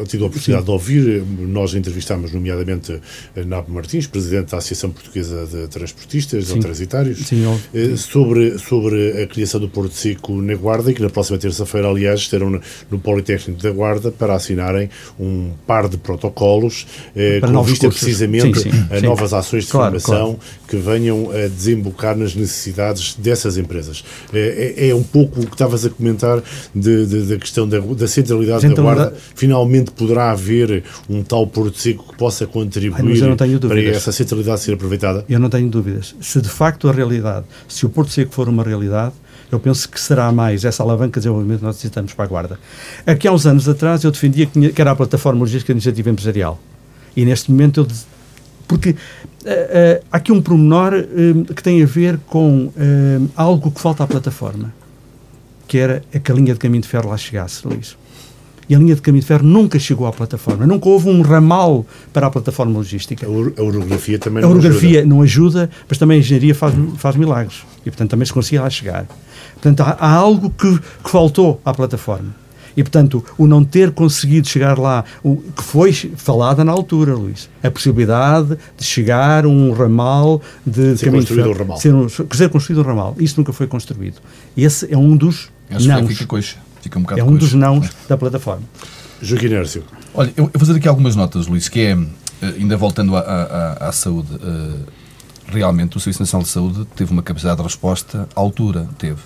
tido a oportunidade Sim. de ouvir, nós entrevistámos nomeadamente Nabo Martins, Presidente da Associação Portuguesa de Transportistas ou Transitários, Sim, eh, sobre, sobre a criação do Porto Seco na Guarda e que na próxima terça-feira, aliás, estarão no, Politécnico da Guarda para assinarem um par de protocolos eh, com vista cursos. precisamente sim, sim, a sim. novas ações de claro, formação claro. que venham a desembocar nas necessidades dessas empresas. É, é, um pouco o que estavas a comentar da questão da, da centralidade centralidade, centralidade da Guarda, finalmente poderá haver um tal Porto Seco que possa contribuir Ai, para essa centralidade ser aproveitada? Eu não tenho dúvidas. Se de facto a realidade, se o Porto Seco for uma realidade, eu penso que será mais essa alavanca de desenvolvimento que nós necessitamos para a Guarda. Aqui há uns anos atrás eu defendia que era a plataforma logística de iniciativa empresarial. E neste momento eu. Porque uh, uh, há aqui um promenor uh, que tem a ver com algo que falta à plataforma, que era a que a linha de caminho de ferro lá chegasse, Luís e a linha de caminho de ferro nunca chegou à plataforma. Nunca houve um ramal para a plataforma logística. A orografia também a não orografia ajuda. não ajuda, mas também a engenharia faz, faz milagres. E, portanto, também se conseguia lá chegar. Portanto, há, há algo que, que faltou à plataforma. E, portanto, o não ter conseguido chegar lá, o que foi falada na altura, Luís, a possibilidade de chegar um ramal de ser construído de ferro, um ramal. Ser, um, ser construído um ramal. Isso nunca foi construído. Esse é um dos Esse não. Coisa. Fica um bocado é um dos nãos da plataforma. Joaquim Nércio. Olha, eu vou fazer aqui algumas notas, Luís, que é, eh, ainda voltando à, à, à saúde, uh, realmente o Serviço Nacional de Saúde teve uma capacidade de resposta à altura, teve.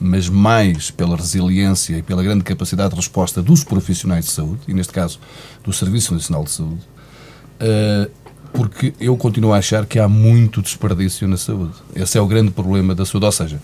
Mas mais pela resiliência e pela grande capacidade de resposta dos profissionais de saúde, e neste caso do Serviço Nacional de Saúde, Uh, porque eu continuo a achar que há muito desperdício na saúde. Esse é o grande problema da saúde. Ou seja,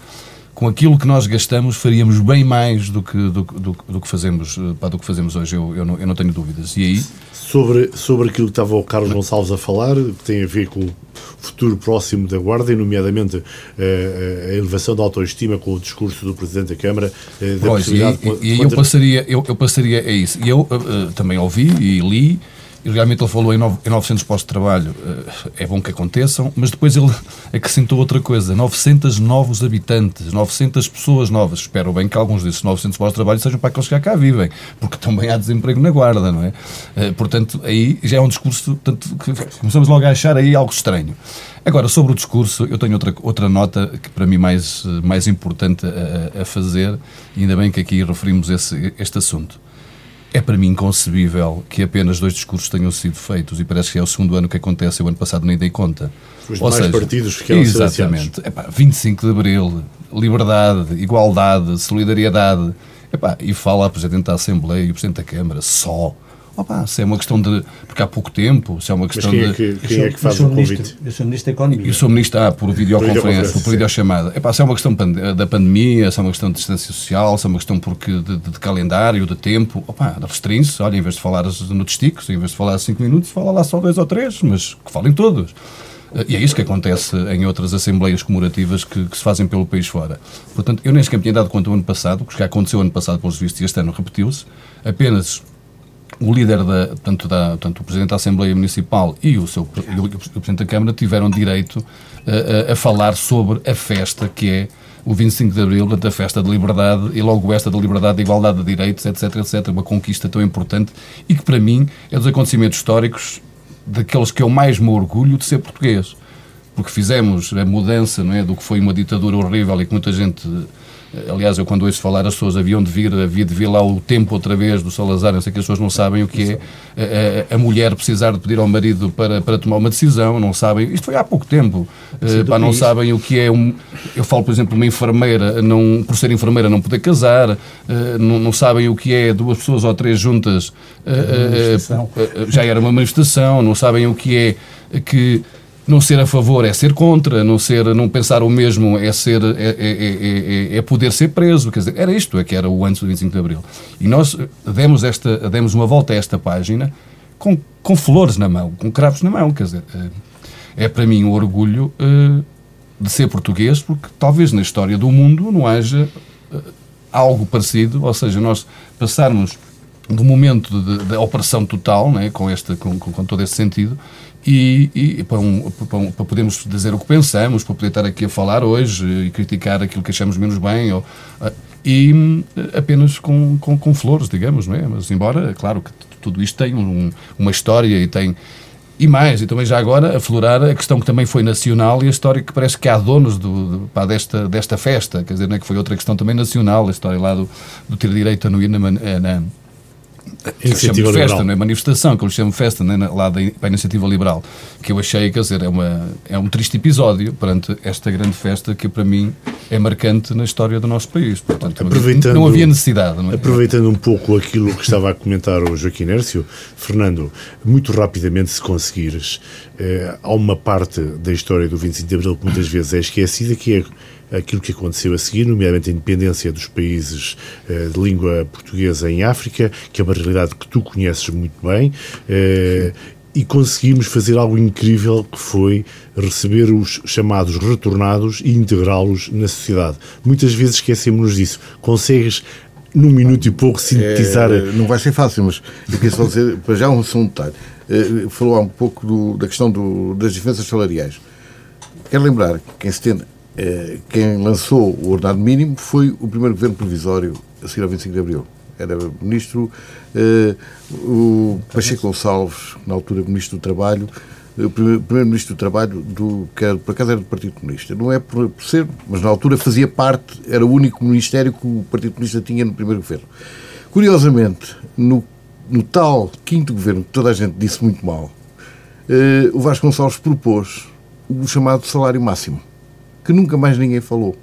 com aquilo que nós gastamos, faríamos bem mais do que, do, do, do que, fazemos, pá, do que fazemos hoje. Eu, eu, não, eu não tenho dúvidas. E aí. Sobre, sobre aquilo que estava o Carlos Gonçalves a falar, que tem a ver com o futuro próximo da Guarda, e nomeadamente uh, a elevação da autoestima com o discurso do Presidente da Câmara. Uh, da pois, e, e, e eu, passaria, eu, eu passaria a isso. E eu uh, também ouvi e li e realmente ele falou em, 900 postos de trabalho, eh, é bom que aconteçam, mas depois ele (laughs) acrescentou outra coisa: 900 novos habitantes, 900 pessoas novas. Espero bem que alguns desses 900 postos de trabalho sejam para aqueles que cá vivem, porque também há desemprego na guarda, não é? Eh, portanto, aí já é um discurso, tanto, começamos logo a achar aí algo estranho. Agora, sobre o discurso, eu tenho outra, outra nota que para mim mais, mais importante a, a fazer, e ainda bem que aqui referimos esse, este assunto. É para mim inconcebível que apenas dois discursos tenham sido feitos e parece que é o segundo ano que acontece. O ano passado nem dei conta. Os Ou demais seja, partidos ficaram Exatamente. Epá, 25 de Abril, liberdade, igualdade, solidariedade. Epá, e fala a Presidente da Assembleia e o Presidente da Câmara só. Opa, se é uma questão de. Porque há pouco tempo, se é uma questão quem é que, de. Quem é que faz o convite? Eu sou Ministro da Economia. Eu sou Ministro, ah, por videoconferência, por videochamada. Epá, se é uma questão da pandemia, se é uma questão de distância social, se é uma questão porque de, de, de calendário, de tempo, opa, restringe-se. Olha, em vez de falar no testicos, em vez de falar 5 minutos, fala lá só dois ou três, mas que falem todos. E é isso que acontece em outras assembleias comemorativas que, que, se fazem pelo país fora. Portanto, eu nem sequer me tinha dado conta o ano passado, porque já aconteceu ano passado, pelos vistos, e este ano repetiu-se, apenas o líder da, tanto, da, tanto o Presidente da Assembleia Municipal e o, seu, e o, Presidente da Câmara tiveram direito a, a, a, falar sobre a festa que é o 25 de Abril, a festa de liberdade e logo esta de liberdade, de igualdade de direitos, etc, etc, uma conquista tão importante e que para mim é dos acontecimentos históricos daqueles que eu mais me orgulho de ser português. Porque fizemos a mudança não é, do que foi uma ditadura horrível e que muita gente Aliás, eu quando ouço falar as pessoas haviam de vir, havia de vir lá o tempo outra vez do Salazar, não sei que as pessoas não sabem o que é a, a, mulher precisar de pedir ao marido para, para tomar uma decisão, não sabem, isto foi há pouco tempo, uh, pá, não sabem o que é um, eu falo, por exemplo, uma enfermeira, não, por ser enfermeira não poder casar, uh, não, não, sabem o que é duas pessoas ou três juntas, uh, já era uma manifestação, não sabem o que é que não ser a favor é ser contra, não ser, não pensar o mesmo é ser é, é, é, é, poder ser preso. Quer dizer, era isto é que era o antes do 25 de Abril. E nós demos, esta, demos uma volta a esta página com, com flores na mão, com cravos na mão. Quer dizer, é para mim um orgulho de ser português, porque talvez na história do mundo não haja algo parecido, ou seja, nós passarmos do momento da operação total, né, com, este, com, com todo esse sentido, e, e para, um, para, um, para, podermos dizer o que pensamos, para poder estar aqui a falar hoje e criticar aquilo que achamos menos bem, ou, ah, e eh, apenas com, com, com, flores, digamos, não é? Mas, embora, claro que tudo isto tem um, uma história e tem. E mais, e também já agora aflorar a questão que também foi nacional e a história que parece que há donos do, do pá, desta, desta festa, quer dizer, não é que foi outra questão também nacional, a história lá do, do ter direito a não ir na, na Iniciativa festa, liberal. não é? manifestação, que eu lhe chamo festa, né? lá da, para a Iniciativa Liberal, que eu achei, quer dizer, é, uma, é um triste episódio perante esta grande festa que para mim é marcante na história do nosso país. Portanto, aproveitando, não havia necessidade. Não é? Aproveitando um pouco aquilo que estava a comentar o Joaquim Nércio, Fernando, muito rapidamente, se conseguires, eh, há uma parte da história do 25 de Abril que muitas vezes é esquecida, que é aquilo que aconteceu a seguir, nomeadamente a independência dos países eh, de língua portuguesa em África, que é uma realidade que tu conheces muito bem, eh, e conseguimos fazer algo incrível que foi receber os chamados retornados e integrá-los na sociedade. Muitas vezes esquecemos disso. Consegues num minuto e pouco sintetizar. É, não vai ser fácil, mas eu queria só dizer, para já um, um detalhe. falou há um pouco do, da questão do, das diferenças salariais. Quero lembrar que em 70, eh, quem lançou o ordenado mínimo foi o primeiro governo provisório a seguir ao 25 de Abril. Era ministro eh, o Pacheco Gonçalves, na altura ministro do Trabalho, o primeiro-ministro do Trabalho, do, que era, por acaso era do Partido Comunista. Não é por, por, ser, mas na altura fazia parte, era o único ministério que o Partido Comunista tinha no primeiro governo. Curiosamente, no, no tal quinto governo, que toda a gente disse muito mal, eh, o Vasco Gonçalves propôs o chamado salário máximo que nunca mais ninguém falou.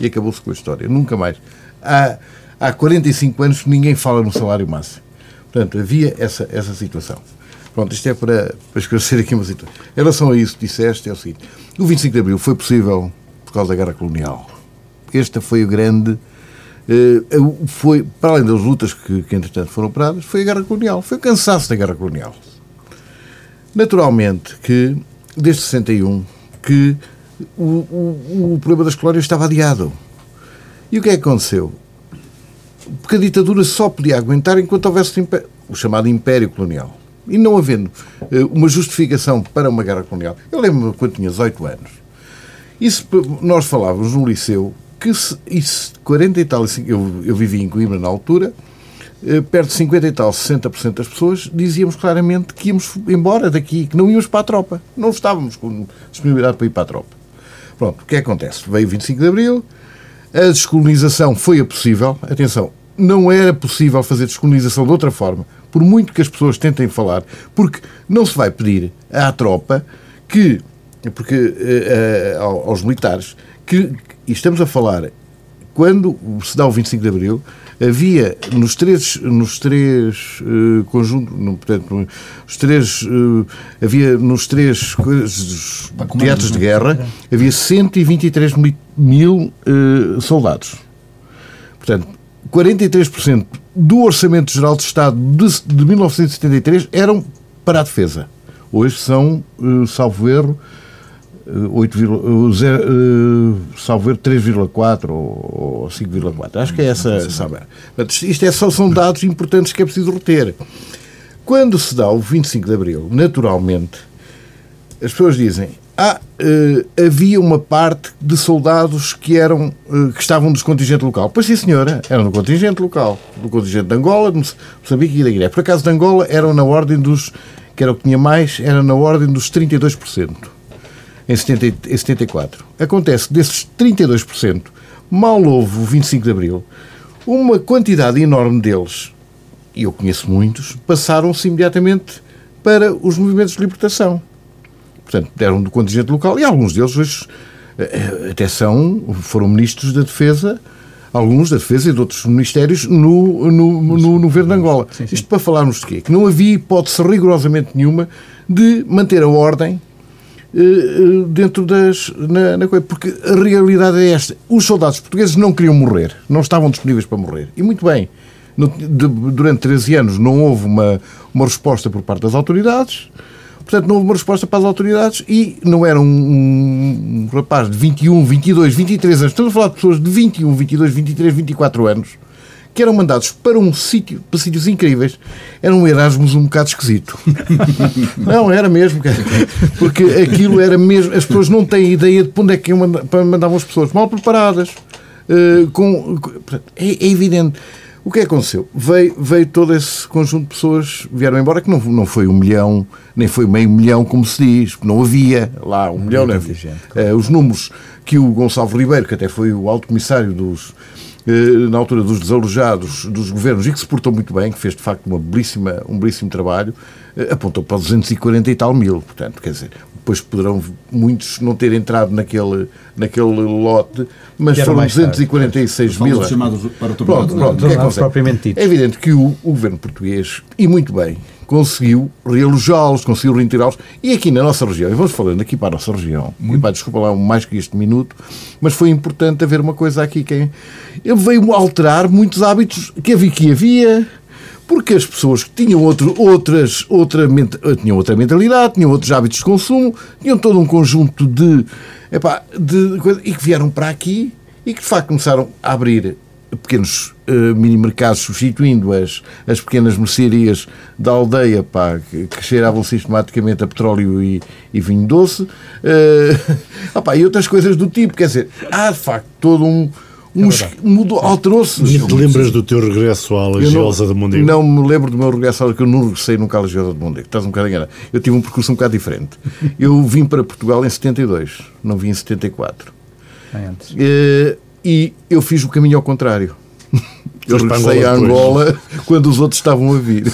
E acabou-se com a história. Nunca mais. Há, há 45 anos que ninguém fala no salário máximo. Portanto, havia essa, essa situação. Pronto, isto é para, para esclarecer aqui uma situação. Em relação a isso que disseste, é o seguinte: o 25 de Abril foi possível por causa da guerra colonial. Esta foi o grande. eh, foi, para além das lutas que, que, entretanto, foram operadas, foi a guerra colonial. Foi o cansaço da guerra colonial. Naturalmente que, desde 61, que o, o, o problema das colónias estava adiado. E o que é que aconteceu? Porque a ditadura só podia aguentar enquanto houvesse o chamado Império Colonial. E não havendo uh, uma justificação para uma guerra colonial. Eu lembro-me quando tinha 18 anos. Isso, nós falávamos no liceu que se, isso, 40 e tal, eu, eu vivia em Coimbra na altura, uh, perto de 50 e tal, 60% das pessoas dizíamos claramente que íamos embora daqui, que não íamos para a tropa. Não estávamos com disponibilidade para ir para a tropa. Pronto, o que é acontece? Veio 25 de Abril, a descolonização foi a possível. Atenção, não era possível fazer descolonização de outra forma, por muito que as pessoas tentem falar, porque não se vai pedir à tropa que, porque uh, aos militares, que, e estamos a falar, quando se dá o 25 de Abril, havia nos três, nos três uh, conjuntos, no, portanto, nos três, uh, havia nos três teatros de guerra, havia 123 mil uh, soldados. Portanto, 43% do Orçamento Geral de Estado de, de 1973 eram para a defesa. Hoje são, salvo erro, 8, uh, salvo erro 3,4 ou 5,4. Acho que é essa. Sabe? Isto é, só são dados importantes que é preciso reter. Quando se dá o 25 de Abril, naturalmente, as pessoas dizem ah, uh, havia uma parte de soldados que eram uh, que estavam dos contingente local. Pois sim, senhora, eram do contingente local, do contingente de Angola, de Moçambique e da Guiné. Por acaso de Angola eram na ordem dos, que era o que tinha mais, era na ordem dos 32% em, 70, em 74. Acontece que desses 32%, mal houve o 25 de Abril, uma quantidade enorme deles, e eu conheço muitos, passaram-se imediatamente para os movimentos de libertação. Portanto, deram do contingente local e alguns deles hoje até são, foram ministros da Defesa, alguns da Defesa e de outros ministérios no, no, no, no governo de Angola. Sim, sim. Isto para falarmos de quê? Que não havia hipótese rigorosamente nenhuma de manter a ordem dentro das. Na, na, porque a realidade é esta: os soldados portugueses não queriam morrer, não estavam disponíveis para morrer. E muito bem, no, de, durante 13 anos não houve uma, uma resposta por parte das autoridades. Portanto, não houve uma resposta para as autoridades e não era um, um, um rapaz de 21, 22, 23 anos. Estamos a falar de pessoas de 21, 22, 23, 24 anos que eram mandados para um sítio, para sítios incríveis, era um Erasmus um bocado esquisito. (laughs) não, era mesmo, porque aquilo era mesmo, as pessoas não têm ideia de para onde é que mandavam as pessoas, mal preparadas, uh, com, é, é, evidente. O que é que aconteceu? Veio, veio todo esse conjunto de pessoas, vieram embora, que não, não foi um milhão, nem foi meio milhão, como se diz, não havia lá um milhão. Não uh, os números que o Gonçalo Ribeiro, que até foi o alto comissário dos, na altura dos desalojados dos governos e que se portou muito bem, que fez de facto uma belíssima, um belíssimo trabalho, apontou para 240 e tal mil. Portanto, quer dizer, depois poderão muitos não ter entrado naquele, naquele lote, mas foram 246 mil. chamados para o pronto, pronto, que é, propriamente dito. é evidente que o, o governo português, e muito bem, conseguiu realojá-los, conseguiu retirá-los. E aqui na nossa região, e vamos falando aqui para a nossa região, muito. e pá, desculpa lá mais que este minuto, mas foi importante haver uma coisa aqui que ele veio alterar muitos hábitos que havia, que havia porque as pessoas que tinham outro, outras, outra, tinham outra mentalidade, tinham outros hábitos de consumo, tinham todo um conjunto de, epá, de coisas, e que vieram para aqui e que de facto começaram a abrir pequenos uh, mini-mercados substituindo as, as pequenas mercearias da aldeia pá, que, que cheiravam sistematicamente a petróleo e, e vinho doce uh, (laughs) opá, e outras coisas do tipo. Quer dizer, há de facto todo um. um é mudou, alterou-se. E te lembras do teu regresso à Legiosa de Mondego? Não me lembro do meu regresso à que eu não regressei nunca à Legiosa de Mondego. Estás um bocado enganado. Eu tive um percurso um bocado diferente. (laughs) Eu vim para Portugal em 72, não vim em 74. Antes. Uh, e eu fiz o caminho ao contrário. Eu regressei a Angola quando os outros estavam a vir.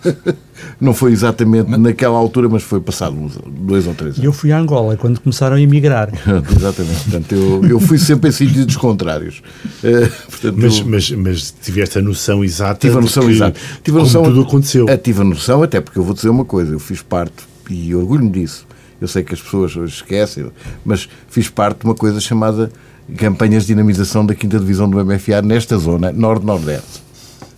(laughs) não foi exatamente mas... naquela altura, mas foi passado uns dois ou três anos. E eu fui a Angola quando começaram a emigrar. (laughs) exatamente. Portanto, eu, eu fui sempre em sítios contrários. Uh, portanto, mas, eu... mas, mas tiveste a noção exata tive a noção que, exata. Tive a noção, tudo aconteceu. Uh, tive a noção, até porque eu vou dizer uma coisa, eu fiz parte, e orgulho-me disso, eu sei que as pessoas hoje esquecem, mas fiz parte de uma coisa chamada campanhas de dinamização da quinta divisão do MFA nesta zona, Norte-Nordeste.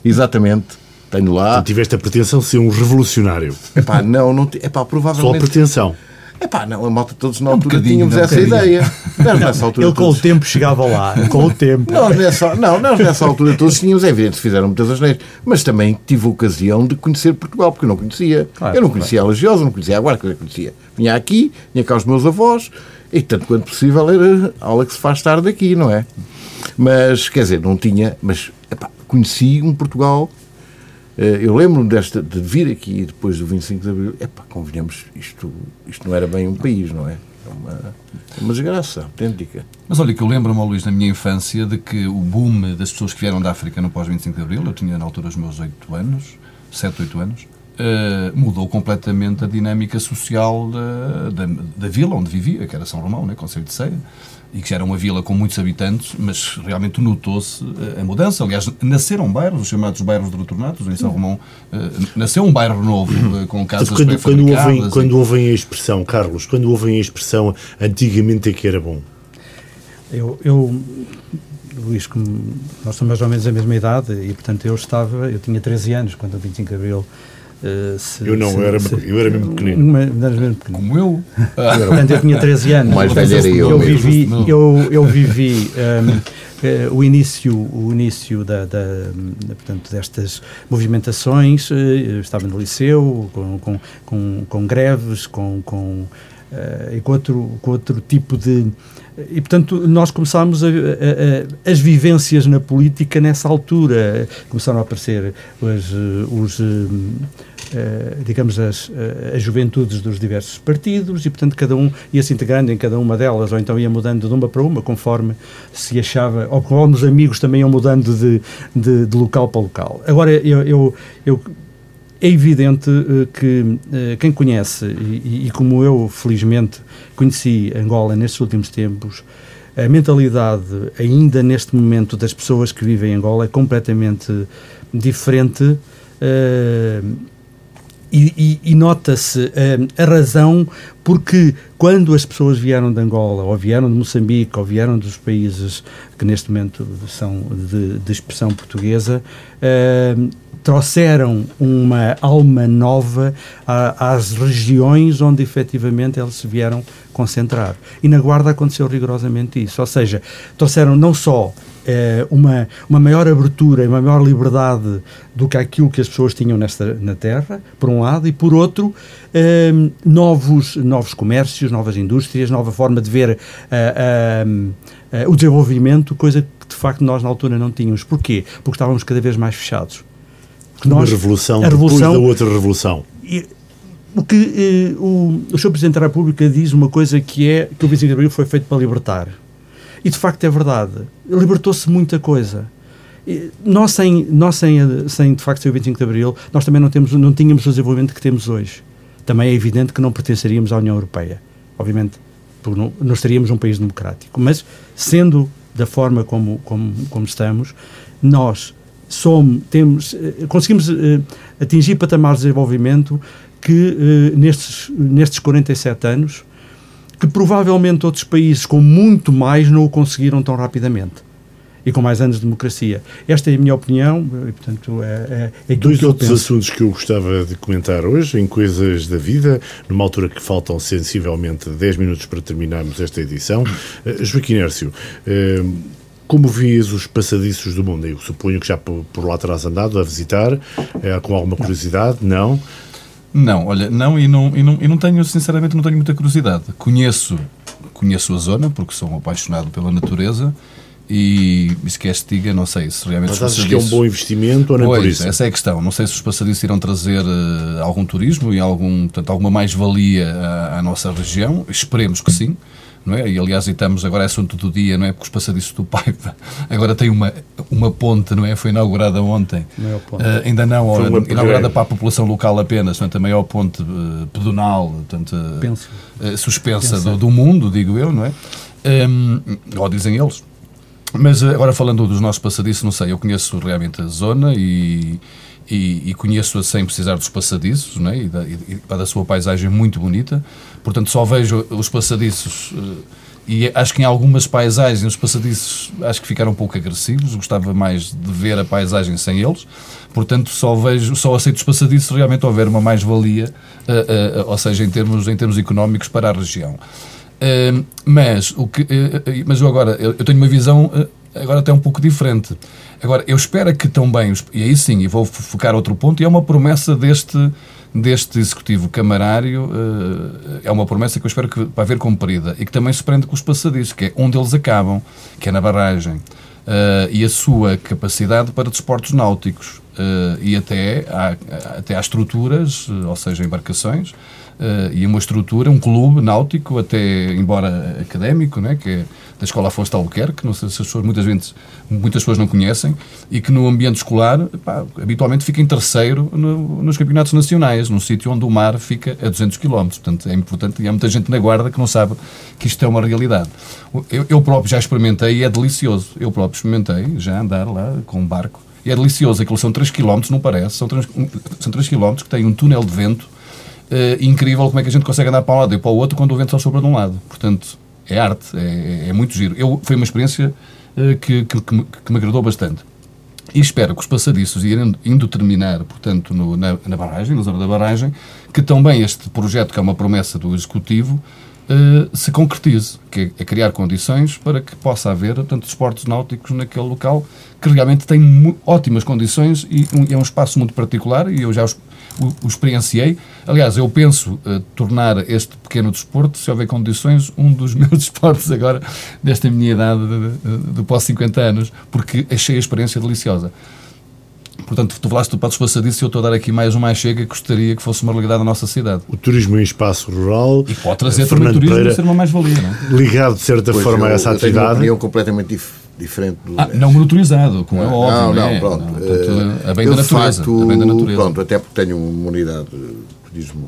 Exatamente. Tenho lá. Tu tiveste a pretensão de ser um revolucionário. Epá, não, não. Epá, provavelmente. Só a pretensão. Epá, não, a malta todos na altura um tínhamos essa um ideia. (laughs) Não, nessa altura, Ele com todos... o tempo chegava lá, com o tempo. Nós nessa, não, nós nessa altura todos tínhamos, é evidente, fizeram muitas asneiras, mas também tive a ocasião de conhecer Portugal, porque eu não conhecia. Claro, eu não conhecia claro. a Legiosa, não conhecia a Guarda, eu conhecia. Vinha aqui, vinha cá os meus avós, e tanto quanto possível era a aula que se faz estar daqui, não é? Mas, quer dizer, não tinha, mas epá, conheci um Portugal eh, eu lembro-me desta, de vir aqui depois do 25 de Abril, epá, convenhamos, isto, isto não era bem um país, não é? É uma, é uma desgraça autêntica. Mas olha que eu lembro-me, Luís, na minha infância, de que o boom das pessoas que vieram da África no pós-25 de Abril, eu tinha na altura os meus 8 anos, 7, 8 anos, uh, mudou completamente a dinâmica social da, da, da, vila onde vivia, que era São Romão, né, Conselho de Ceia e que era uma vila com muitos habitantes, mas realmente notou-se eh, a mudança. Aliás, nasceram bairros, os chamados bairros de retornados, em São Romão, uh, nasceu um bairro novo, uh, com casas quando, quando ouvem, e... quando ouvem a expressão, Carlos, quando ouvem a expressão antigamente é que era bom? Eu, eu Luís, nós somos mais ou menos a mesma idade e, portanto, eu estava, eu tinha 13 anos quando o 25 de Abril Uh, se, eu não, se, eu, era, se, eu era mesmo pequenino. mesmo pequenino. Como eu? Portanto, eu tinha 13 anos. Mais velho era eu. Eu vivi, eu, eu vivi um, uh, eh, o início, o início da, da, portanto, destas movimentações. Uh, estava no liceu, com, com, com, com greves, com, com, e com outro, com outro tipo de e, portanto, nós começámos a, a, a, as vivências na política nessa altura. Começaram a aparecer os, os eh, digamos, as, as juventudes dos diversos partidos e, portanto, cada um ia se integrando em cada uma delas, ou então ia mudando de uma para uma, conforme se achava, ou conforme os amigos também iam mudando de, de, de local para local. Agora, eu, eu, eu é evidente uh, que quem conhece, e, e, como eu, felizmente, conheci Angola nestes últimos tempos, a mentalidade, ainda neste momento, das pessoas que vivem em Angola é completamente diferente. Uh, e, e, e nota-se a razão porque quando as pessoas vieram de Angola, ou vieram de Moçambique, ou vieram dos países que neste momento são de, de expressão portuguesa, trouxeram uma alma nova a, às regiões onde efetivamente eles se vieram concentrar. E na Guarda aconteceu rigorosamente isso. Ou seja, trouxeram não só uma, uma maior abertura e uma maior liberdade do que aquilo que as pessoas tinham nesta, na Terra, por um lado, e por outro, eh, novos, novos comércios, novas indústrias, nova forma de ver eh, o desenvolvimento, coisa que de facto nós na altura não tínhamos. Porquê? Porque estávamos cada vez mais fechados nós, uma revolução, a revolução depois da outra revolução. E, o que eh, o, o Sr. Presidente da República diz uma coisa que é que o 25 de Abril foi feito para libertar. E de facto é verdade. Libertou-se muita coisa. E nós, sem, nós sem, sem de facto ser o 25 de Abril, nós também não, temos, não tínhamos o desenvolvimento que temos hoje. Também é evidente que não pertenceríamos à União Europeia. Obviamente, porque não, nós seríamos um país democrático. Mas, sendo da forma como, como, como estamos, nós somos, temos, eh, conseguimos eh, atingir patamares de desenvolvimento que eh, nestes, nestes 47 anos, que provavelmente outros países com muito mais não o conseguiram tão rapidamente e com mais anos de democracia. Esta é a minha opinião e, portanto, é, é, é Dois outros penso. assuntos que eu gostava de comentar hoje, em Coisas da Vida, numa altura que faltam sensivelmente 10 minutos para terminarmos esta edição. Uh, Joaquim Hércio, uh, como vias os passadiços do mundo? Eu suponho que já por, por lá terás andado a visitar, é, com alguma curiosidade? Não? Não, olha, não e não, e não e não tenho, sinceramente, não tenho muita curiosidade. Conheço, conheço a zona, porque sou apaixonado pela natureza, e se quer se diga, não sei se realmente Mas achas que é um bom investimento ou não é por isso? Essa é a questão. Não sei se os passadiços irão trazer uh, algum turismo e algum, portanto, alguma mais-valia à, à, nossa região. Esperemos que sim não é? E aliás, estamos agora é assunto do dia, não é? Porque os passadiços do Paiva (laughs) agora tem uma, uma ponte, não é? Foi inaugurada ontem. Maior ponte. Uh, ainda não, Foi uma inaugurada para a população local apenas, portanto, a maior ponte uh, pedonal, portanto, uh, suspensa Pensa. do, do mundo, digo eu, não é? Um, ou dizem eles. Mas agora falando dos nossos passadiços, não sei, eu conheço realmente a zona e, e, e conheço-a sem precisar dos passadiços não é? e, da, e, e da sua paisagem muito bonita. Portanto, só vejo os passadiços uh, e acho que em algumas paisagens os passadiços acho que ficaram um pouco agressivos. Gostava mais de ver a paisagem sem eles. Portanto, só vejo, só aceito os passadiços se realmente houver uma mais-valia, uh, uh, ou seja, em termos, em termos económicos para a região. Uh, mas, o que, uh, uh, mas eu agora eu, eu tenho uma visão uh, agora até um pouco diferente. Agora, eu espero que também, e aí sim, e vou fo- focar outro ponto, e é uma promessa deste, deste executivo camarário, uh, é uma promessa que eu espero que vai haver cumprida e que também se prende com os passadiços, que é onde eles acabam, que é na barragem, uh, e a sua capacidade para desportos náuticos uh, e até há, até há estruturas, ou seja, embarcações, eh, e uma estrutura, um clube náutico, até embora académico, né, que é da Escola Afonso de Albuquerque, não sei se as pessoas, muitas, vezes, muitas pessoas não conhecem, e que no ambiente escolar, pá, habitualmente fica em terceiro no- nos campeonatos nacionais, num sítio onde o mar fica a 200 km. Portanto, é importante, e há muita gente na guarda que não sabe que isto é uma realidade. Eu, eu próprio já experimentei e é delicioso. Eu próprio experimentei já andar lá com um barco. E é delicioso, aquilo são 3 km, não parece, são 3, são 3 km que tem um túnel de vento eh, incrível como é que a gente consegue andar para um lado e para o outro quando o vento só sopra de um lado. Portanto, é arte, é, é muito giro. Eu, foi uma experiência eh, que, que, que me, que me agradou bastante. E espero que os passadiços irem indo terminar, portanto, no- na, na barragem, na zona da barragem, que também este projeto, que é uma promessa do Executivo, eh, se concretize, que é, é criar condições para que possa haver, tanto esportes náuticos naquele local, que realmente tem ótimas condições e um- é um espaço muito particular e eu já os, o, o experienciei. Aliás, eu penso eh, tornar este pequeno desporto, se houver condições, um dos (laughs) meus desportos agora, desta minha idade de, de, de pós 50 anos, porque achei a experiência deliciosa. Portanto, tu falaste do Patos Passadiço e eu estou a dar aqui mais uma chega que gostaria que fosse uma realidade da nossa cidade. O turismo em espaço rural. E pode trazer eh, também Fernando turismo Pereira, ser uma mais-valia, não é? ligado de certa Pois, forma a eu- essa eu tenho uma atividade. opinião completamente dif- diferente do Ah, não monitorizado, como é Não, óbvio. não, né? pronto. Não, portanto, a bem eu, da natureza. facto, a bem da natureza. Pronto, até porque tenho uma unidade de turismo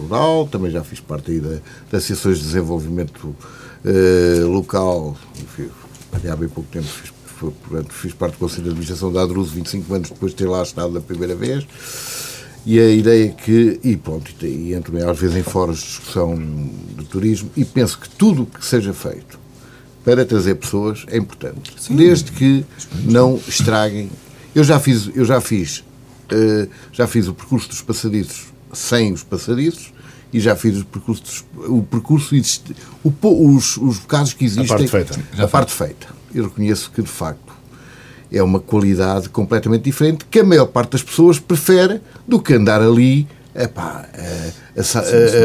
rural, também já fiz parte aí da, das associações de desenvolvimento eh, local, enfim, há bem pouco tempo fiz, portanto, fiz parte do Conselho de Administração da Adruz 25 anos depois de ter lá estado da primeira vez. E a ideia é que, e pronto, e entro às vezes em fóruns de discussão de turismo e penso que tudo o que seja feito para trazer pessoas é importante. Desde que não estraguem. Eu já fiz, eu já fiz, eh, já fiz o percurso dos passadiços sem os passadiços e já fiz o percurso, dos- o percurso existe, o os, os bocados que existem. parte feita. A parte feita. Eu reconheço que de facto é uma qualidade completamente diferente que a maior parte das pessoas prefere do que andar ali epá, a, a, Sim,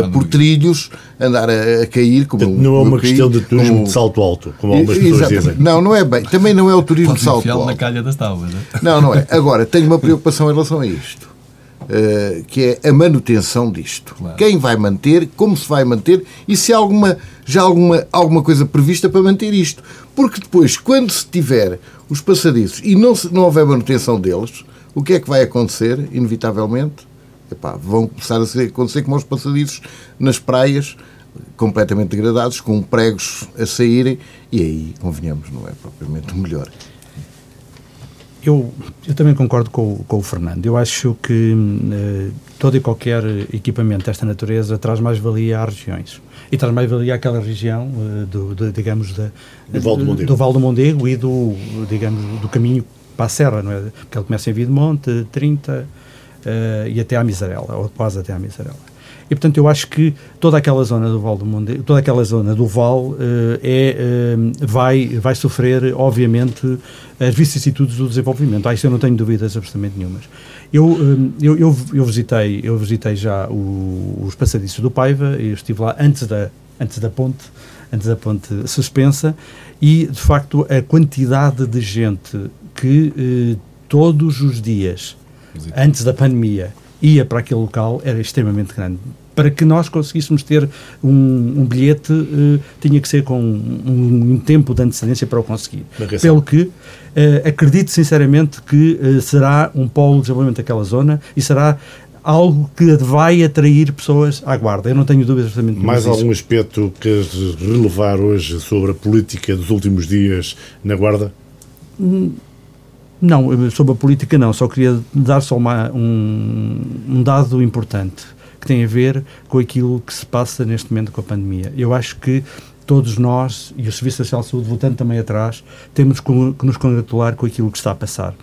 a- por trilhos, andar a, a cair como não é uma caí, questão de turismo como- de salto alto, como algumas pessoas Exatamente. dizem. Não, não é bem. Também não é o turismo de Pode salto enfiá-lo na alto. calha das tábuas. né? Não, não é. Agora, tenho uma preocupação em relação a isto, eh, que é a manutenção disto. Claro. Quem vai manter, como se vai manter e se há alguma, já alguma, alguma coisa prevista para manter isto. Porque depois, quando se tiver os passadiços e não, se, não houver manutenção deles, o que é que vai acontecer, inevitavelmente? Epá, vão começar a ser- acontecer como os passadiços nas praias, completamente degradados, com pregos a saírem, e aí, convenhamos, não é propriamente o melhor. Eu, eu também concordo com, o- com o Fernando. Eu acho que eh, todo e qualquer equipamento desta natureza traz mais valia às regiões. E traz mais valia àquela região, eh, do, do, digamos, da, Do Val do Mondego. do Val do Mondego e do, digamos, do caminho para a Serra, não é? Porque ele começa em Videmonte, 30 eh, e até à Miserela, ou quase até à Miserela. E, portanto, eu acho que toda aquela zona do Val do Mondego, toda aquela zona do Val eh, é, eh, vai, vai sofrer, obviamente, as vicissitudes do desenvolvimento. Ah, isso eu não tenho dúvidas absolutamente nenhumas. Eu, eu, eu, eu visitei, eu visitei já o- os passadiços do Paiva, eu estive lá antes da, antes da ponte, antes da ponte suspensa, e, de facto, a quantidade de gente que eh, todos os dias, antes da pandemia, ia para aquele local era extremamente grande. para que nós conseguíssemos ter um, um bilhete, uh, tinha que ser com um, um, tempo de antecedência para o conseguir. Pelo que uh, acredito sinceramente que uh, será um polo de desenvolvimento daquela zona e será algo que vai atrair pessoas à guarda. Eu não tenho dúvidas absolutamente Mais algum isso. aspecto que relevar hoje sobre a política dos últimos dias na guarda? Hum, não, sobre a política não, só queria dar só uma, um, um dado importante que tem a ver com aquilo que se passa neste momento com a pandemia. Eu acho que todos nós, e o Serviço Social de Saúde voltando também atrás, temos que nos congratular com aquilo que está a passar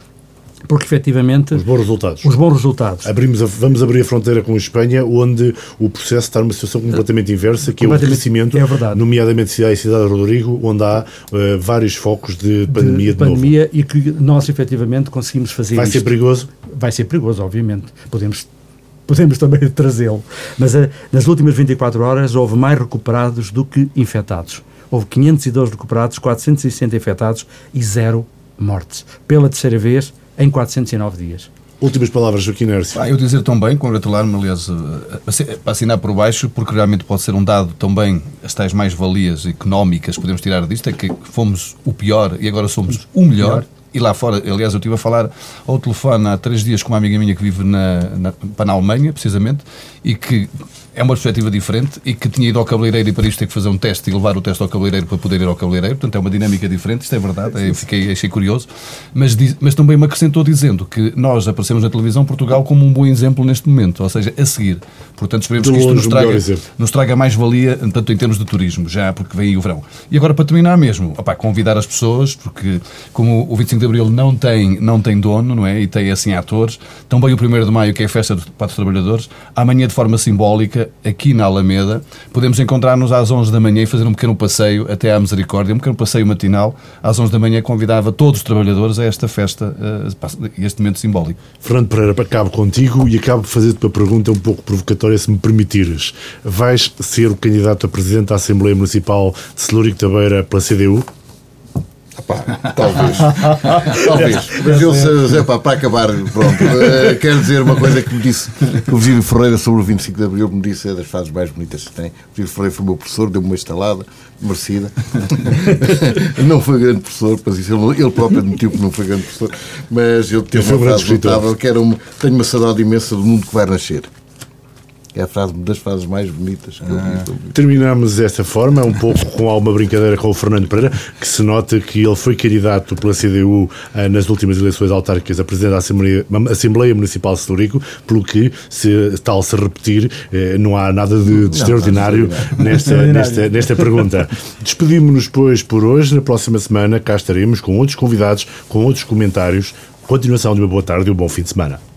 porque efetivamente os bons resultados. Os bons resultados. Abrimos a, vamos abrir a fronteira com a Espanha, onde o processo está numa situação completamente inversa, que é o crescimento, é verdade. nomeadamente cidade e cidade de Rodrigo, onde há uh, vários focos de pandemia de, de pandemia novo. e que nós efetivamente conseguimos fazer Vai isto. ser perigoso? Vai ser perigoso, obviamente. Podemos podemos também (laughs) trazê-lo. Mas uh, nas últimas 24 horas houve mais recuperados do que infectados. Houve 512 recuperados, 460 infectados e zero mortes. Pela terceira vez em 409 dias. Últimas palavras, Joaquim Nércio. Ah, eu dizer também, congratular-me, aliás, para assinar por baixo, porque realmente pode ser um dado também, as tais mais-valias económicas que podemos tirar disto, é que fomos o pior e agora somos o melhor. E lá fora, aliás, eu estive a falar ao telefone há três dias com uma amiga minha que vive na, na, na Alemanha, precisamente, e que é uma perspectiva diferente e que tinha ido ao cabeleireiro e para isto ter que fazer um teste e levar o teste ao cabeleireiro para poder ir ao cabeleireiro. Portanto, é uma dinâmica diferente, isto é verdade, eu fiquei, achei curioso. Mas, mas também me acrescentou dizendo que nós aparecemos na televisão Portugal como um bom exemplo neste momento, ou seja, a seguir. Portanto, esperemos que isto nos traga, nos traga mais valia, tanto em termos de turismo, já porque vem aí o verão. E agora, para terminar mesmo, opa, convidar as pessoas, porque como o 25 de Abril não tem, não tem dono, não é? E tem assim atores, também o 1 de Maio, que é a festa para os trabalhadores, amanhã de forma simbólica aqui na Alameda, podemos encontrar-nos às 11 da manhã e fazer um pequeno passeio até à Misericórdia, um pequeno passeio matinal. Às 11 da manhã convidava todos os trabalhadores a esta festa, a este momento simbólico. Fernando Pereira, acabo contigo e acabo de fazer-te uma pergunta um pouco provocatória, se me permitires. Vais ser o candidato a presidente da Assembleia Municipal de Celúrico Tabeira pela CDU? Talvez. (laughs) talvez. Mas eu, pá, para acabar, pronto, uh, quero dizer uma coisa que me disse o Virgílio Ferreira sobre o 25 de Abril, me disse é das fases mais bonitas que tem. O Virgílio Ferreira foi meu professor, deu-me uma estalada merecida. (laughs) não foi grande professor, mas isso ele, ele próprio admitiu que não foi grande professor, mas eu tenho uma frase notável que era uma, tenho uma saudade imensa do mundo que vai nascer. É a frase, das frases mais bonitas que ah. eu vi. Terminamos desta forma, um pouco com alguma brincadeira com o Fernando Pereira, que se nota que ele foi candidato pela CDU ah, nas últimas eleições autárquicas a presidente da Assembleia, Assembleia Municipal de Celurico, pelo que, se tal se repetir, eh, não há nada de, de extraordinário nesta, nesta, nesta pergunta. Despedimos-nos, pois, por hoje. Na próxima semana cá estaremos com outros convidados, com outros comentários. Continuação de uma boa tarde e um bom fim de semana.